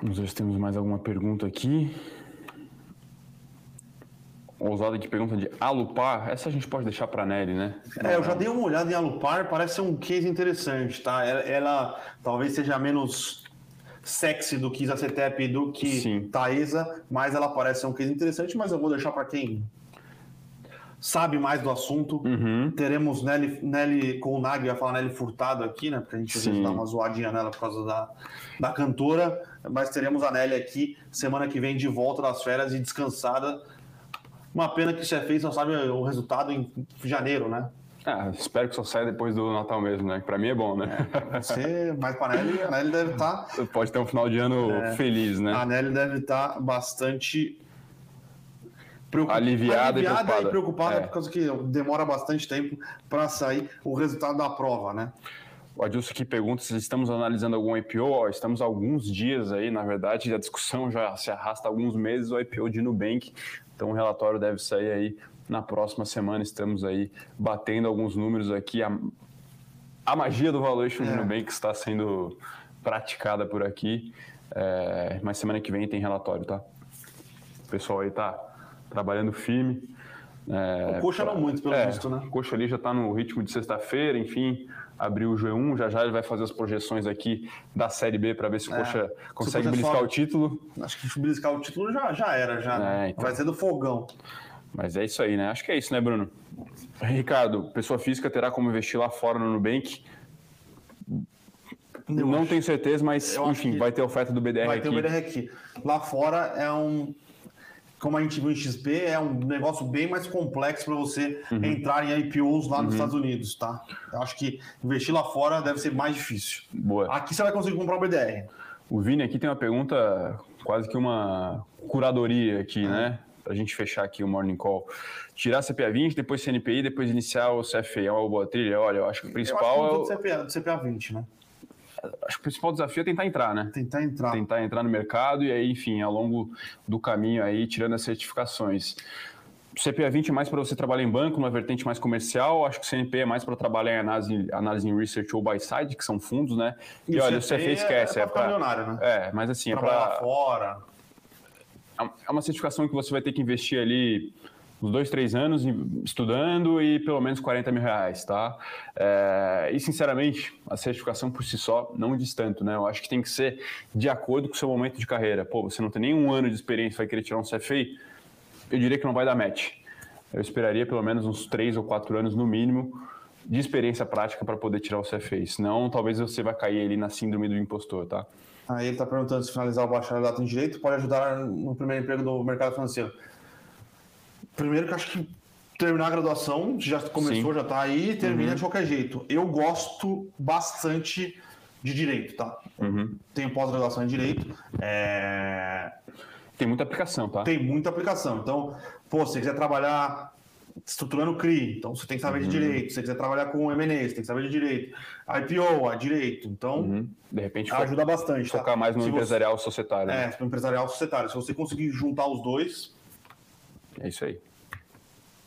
Vamos ver se temos mais alguma pergunta aqui. Ousada de pergunta de Alupar, essa a gente pode deixar para Nelly, né? É, eu já dei uma olhada em Alupar, parece ser um case interessante, tá? Ela, ela talvez seja menos sexy do que Zacetep e do que Sim. Taesa, mas ela parece ser um case interessante, mas eu vou deixar para quem sabe mais do assunto. Uhum. Teremos Nelly, Nelly com o Nag, ia falar Nelly Furtado aqui, né? Porque a gente vezes dá uma zoadinha nela por causa da, da cantora. Mas teremos a Nelly aqui semana que vem de volta das férias e descansada. Uma pena que o CFA só sabe o resultado em janeiro, né? Ah, espero que só saia depois do Natal mesmo, né? Para mim é bom, né? É, você, mas para a Nelly, a Nelly deve estar. Tá... <laughs> Pode ter um final de ano é, feliz, né? A Nelly deve estar tá bastante Preocup... aliviada, aliviada, e preocupada, e preocupada é. por causa que demora bastante tempo para sair o resultado da prova, né? O Adilson aqui pergunta se estamos analisando algum IPO. Estamos alguns dias aí, na verdade, a discussão já se arrasta alguns meses, o IPO de Nubank. Então o relatório deve sair aí na próxima semana. Estamos aí batendo alguns números aqui. A, a magia do valuation é. de Nubank está sendo praticada por aqui. É, mas semana que vem tem relatório, tá? O pessoal aí tá trabalhando firme. É, o Coxa não muito, pelo é, visto, né? O Coxa ali já está no ritmo de sexta-feira, enfim, abriu o G1, já já ele vai fazer as projeções aqui da Série B para ver se o é, Coxa consegue o beliscar só, o título. Acho que beliscar o título já, já era, já. Né? É, então. Vai ser do fogão. Mas é isso aí, né? Acho que é isso, né, Bruno? Ricardo, pessoa física terá como investir lá fora no Nubank? Eu não acho. tenho certeza, mas enfim, vai ter oferta do BDR vai aqui. Vai ter o BDR aqui. Lá fora é um como a gente viu em XP, é um negócio bem mais complexo para você uhum. entrar em IPOs lá uhum. nos Estados Unidos, tá? Eu acho que investir lá fora deve ser mais difícil. Boa. Aqui você vai conseguir comprar o BDR. O Vini aqui tem uma pergunta, quase que uma curadoria aqui, uhum. né? Para a gente fechar aqui o Morning Call. Tirar CPA 20, depois CNPI, depois iniciar o CFA. É uma boa trilha? Olha, eu acho que o principal é o... CPA, do CPA 20, né? Acho que o principal desafio é tentar entrar, né? Tentar entrar. Tentar entrar no mercado e aí, enfim, ao longo do caminho aí, tirando as certificações. O CPA 20 é mais para você trabalhar em banco, numa vertente mais comercial. Acho que o CNP é mais para trabalhar em análise, análise em research ou buy side, que são fundos, né? E, e olha, o CFA esquece. É, é para milionário, né? É, mas assim, trabalhar é para. fora. É uma certificação que você vai ter que investir ali uns dois, três anos estudando e pelo menos 40 mil reais, tá? É, e, sinceramente, a certificação por si só não diz tanto, né? Eu acho que tem que ser de acordo com o seu momento de carreira. Pô, você não tem nenhum ano de experiência, vai querer tirar um CFA, eu diria que não vai dar match. Eu esperaria pelo menos uns três ou quatro anos no mínimo de experiência prática para poder tirar o CFA. Senão, talvez você vai cair ali na síndrome do impostor, tá? Aí ele está perguntando se finalizar o bacharelado em Direito pode ajudar no primeiro emprego do mercado financeiro. Primeiro que acho que terminar a graduação, já começou, Sim. já está aí, termina uhum. de qualquer jeito. Eu gosto bastante de direito, tá? Uhum. Tenho pós-graduação em direito. É... Tem muita aplicação, tá? Tem muita aplicação. Então, pô, se você quiser trabalhar estruturando CRI, então você tem que saber uhum. de direito. Se você quiser trabalhar com M&A, você tem que saber de direito. IPO, a direito. Então, uhum. de repente, ajuda bastante. Tá? Focar tá? mais no se empresarial você... societário. Né? É, no empresarial societário. Se você conseguir juntar os dois... É isso aí.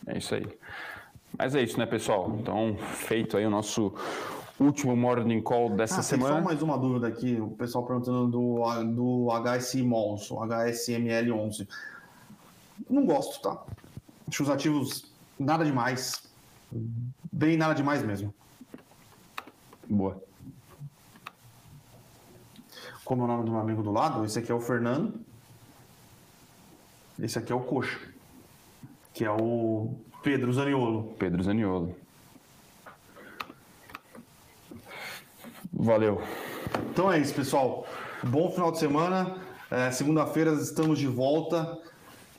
É isso aí. Mas é isso, né, pessoal? Então, feito aí o nosso último morning call dessa ah, semana. Só mais uma dúvida aqui, o pessoal perguntando do, do HSI Mols, o HSML11. Não gosto, tá? Acho os ativos nada demais. Bem nada demais mesmo. Boa. Como é o nome do meu amigo do lado? Esse aqui é o Fernando. Esse aqui é o Coxa que é o Pedro Zaniolo. Pedro Zaniolo. Valeu. Então é isso, pessoal. Bom final de semana. É, Segunda-feira estamos de volta.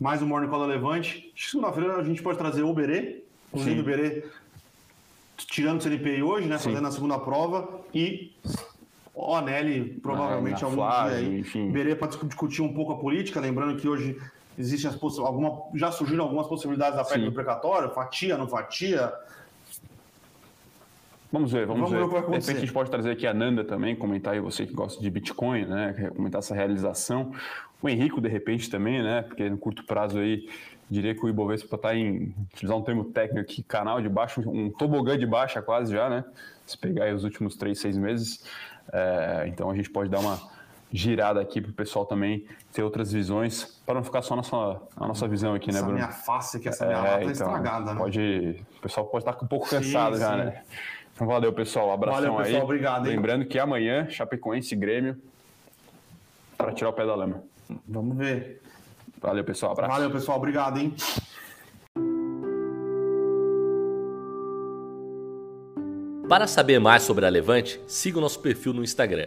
Mais um Morning Call da Levante. Segunda-feira a gente pode trazer o Berê. O Berê tirando o CNPI hoje, né? Sim. Fazendo a segunda prova. E o Anelli, provavelmente, ah, algum dia aí. Enfim. Berê para discutir um pouco a política. Lembrando que hoje Existem as poss... alguma... já surgiram algumas possibilidades da PEC do precatório, fatia, não fatia. Vamos ver, vamos, vamos ver. ver de repente a gente pode trazer aqui a Nanda também, comentar aí você que gosta de Bitcoin, né? Comentar essa realização. O Henrico, de repente, também, né? Porque no curto prazo aí, diria que o Ibovespa está em, utilizar um termo técnico aqui, canal de baixo, um tobogã de baixa quase já, né? Se pegar aí os últimos três, seis meses. É, então a gente pode dar uma girada aqui para o pessoal também ter outras visões, para não ficar só a nossa, a nossa visão aqui, essa né, Bruno? Essa minha face aqui, essa minha é, lata então, estragada, né? Pode, o pessoal pode estar um pouco cansado sim, já, sim. né? Então valeu, pessoal. abração valeu, pessoal, aí. Obrigado, hein? Lembrando que amanhã, Chapecoense Grêmio, para tirar o pé da lama. Vamos ver. Valeu, pessoal. Abraço. Valeu, pessoal. Obrigado, hein? Para saber mais sobre a Levante, siga o nosso perfil no Instagram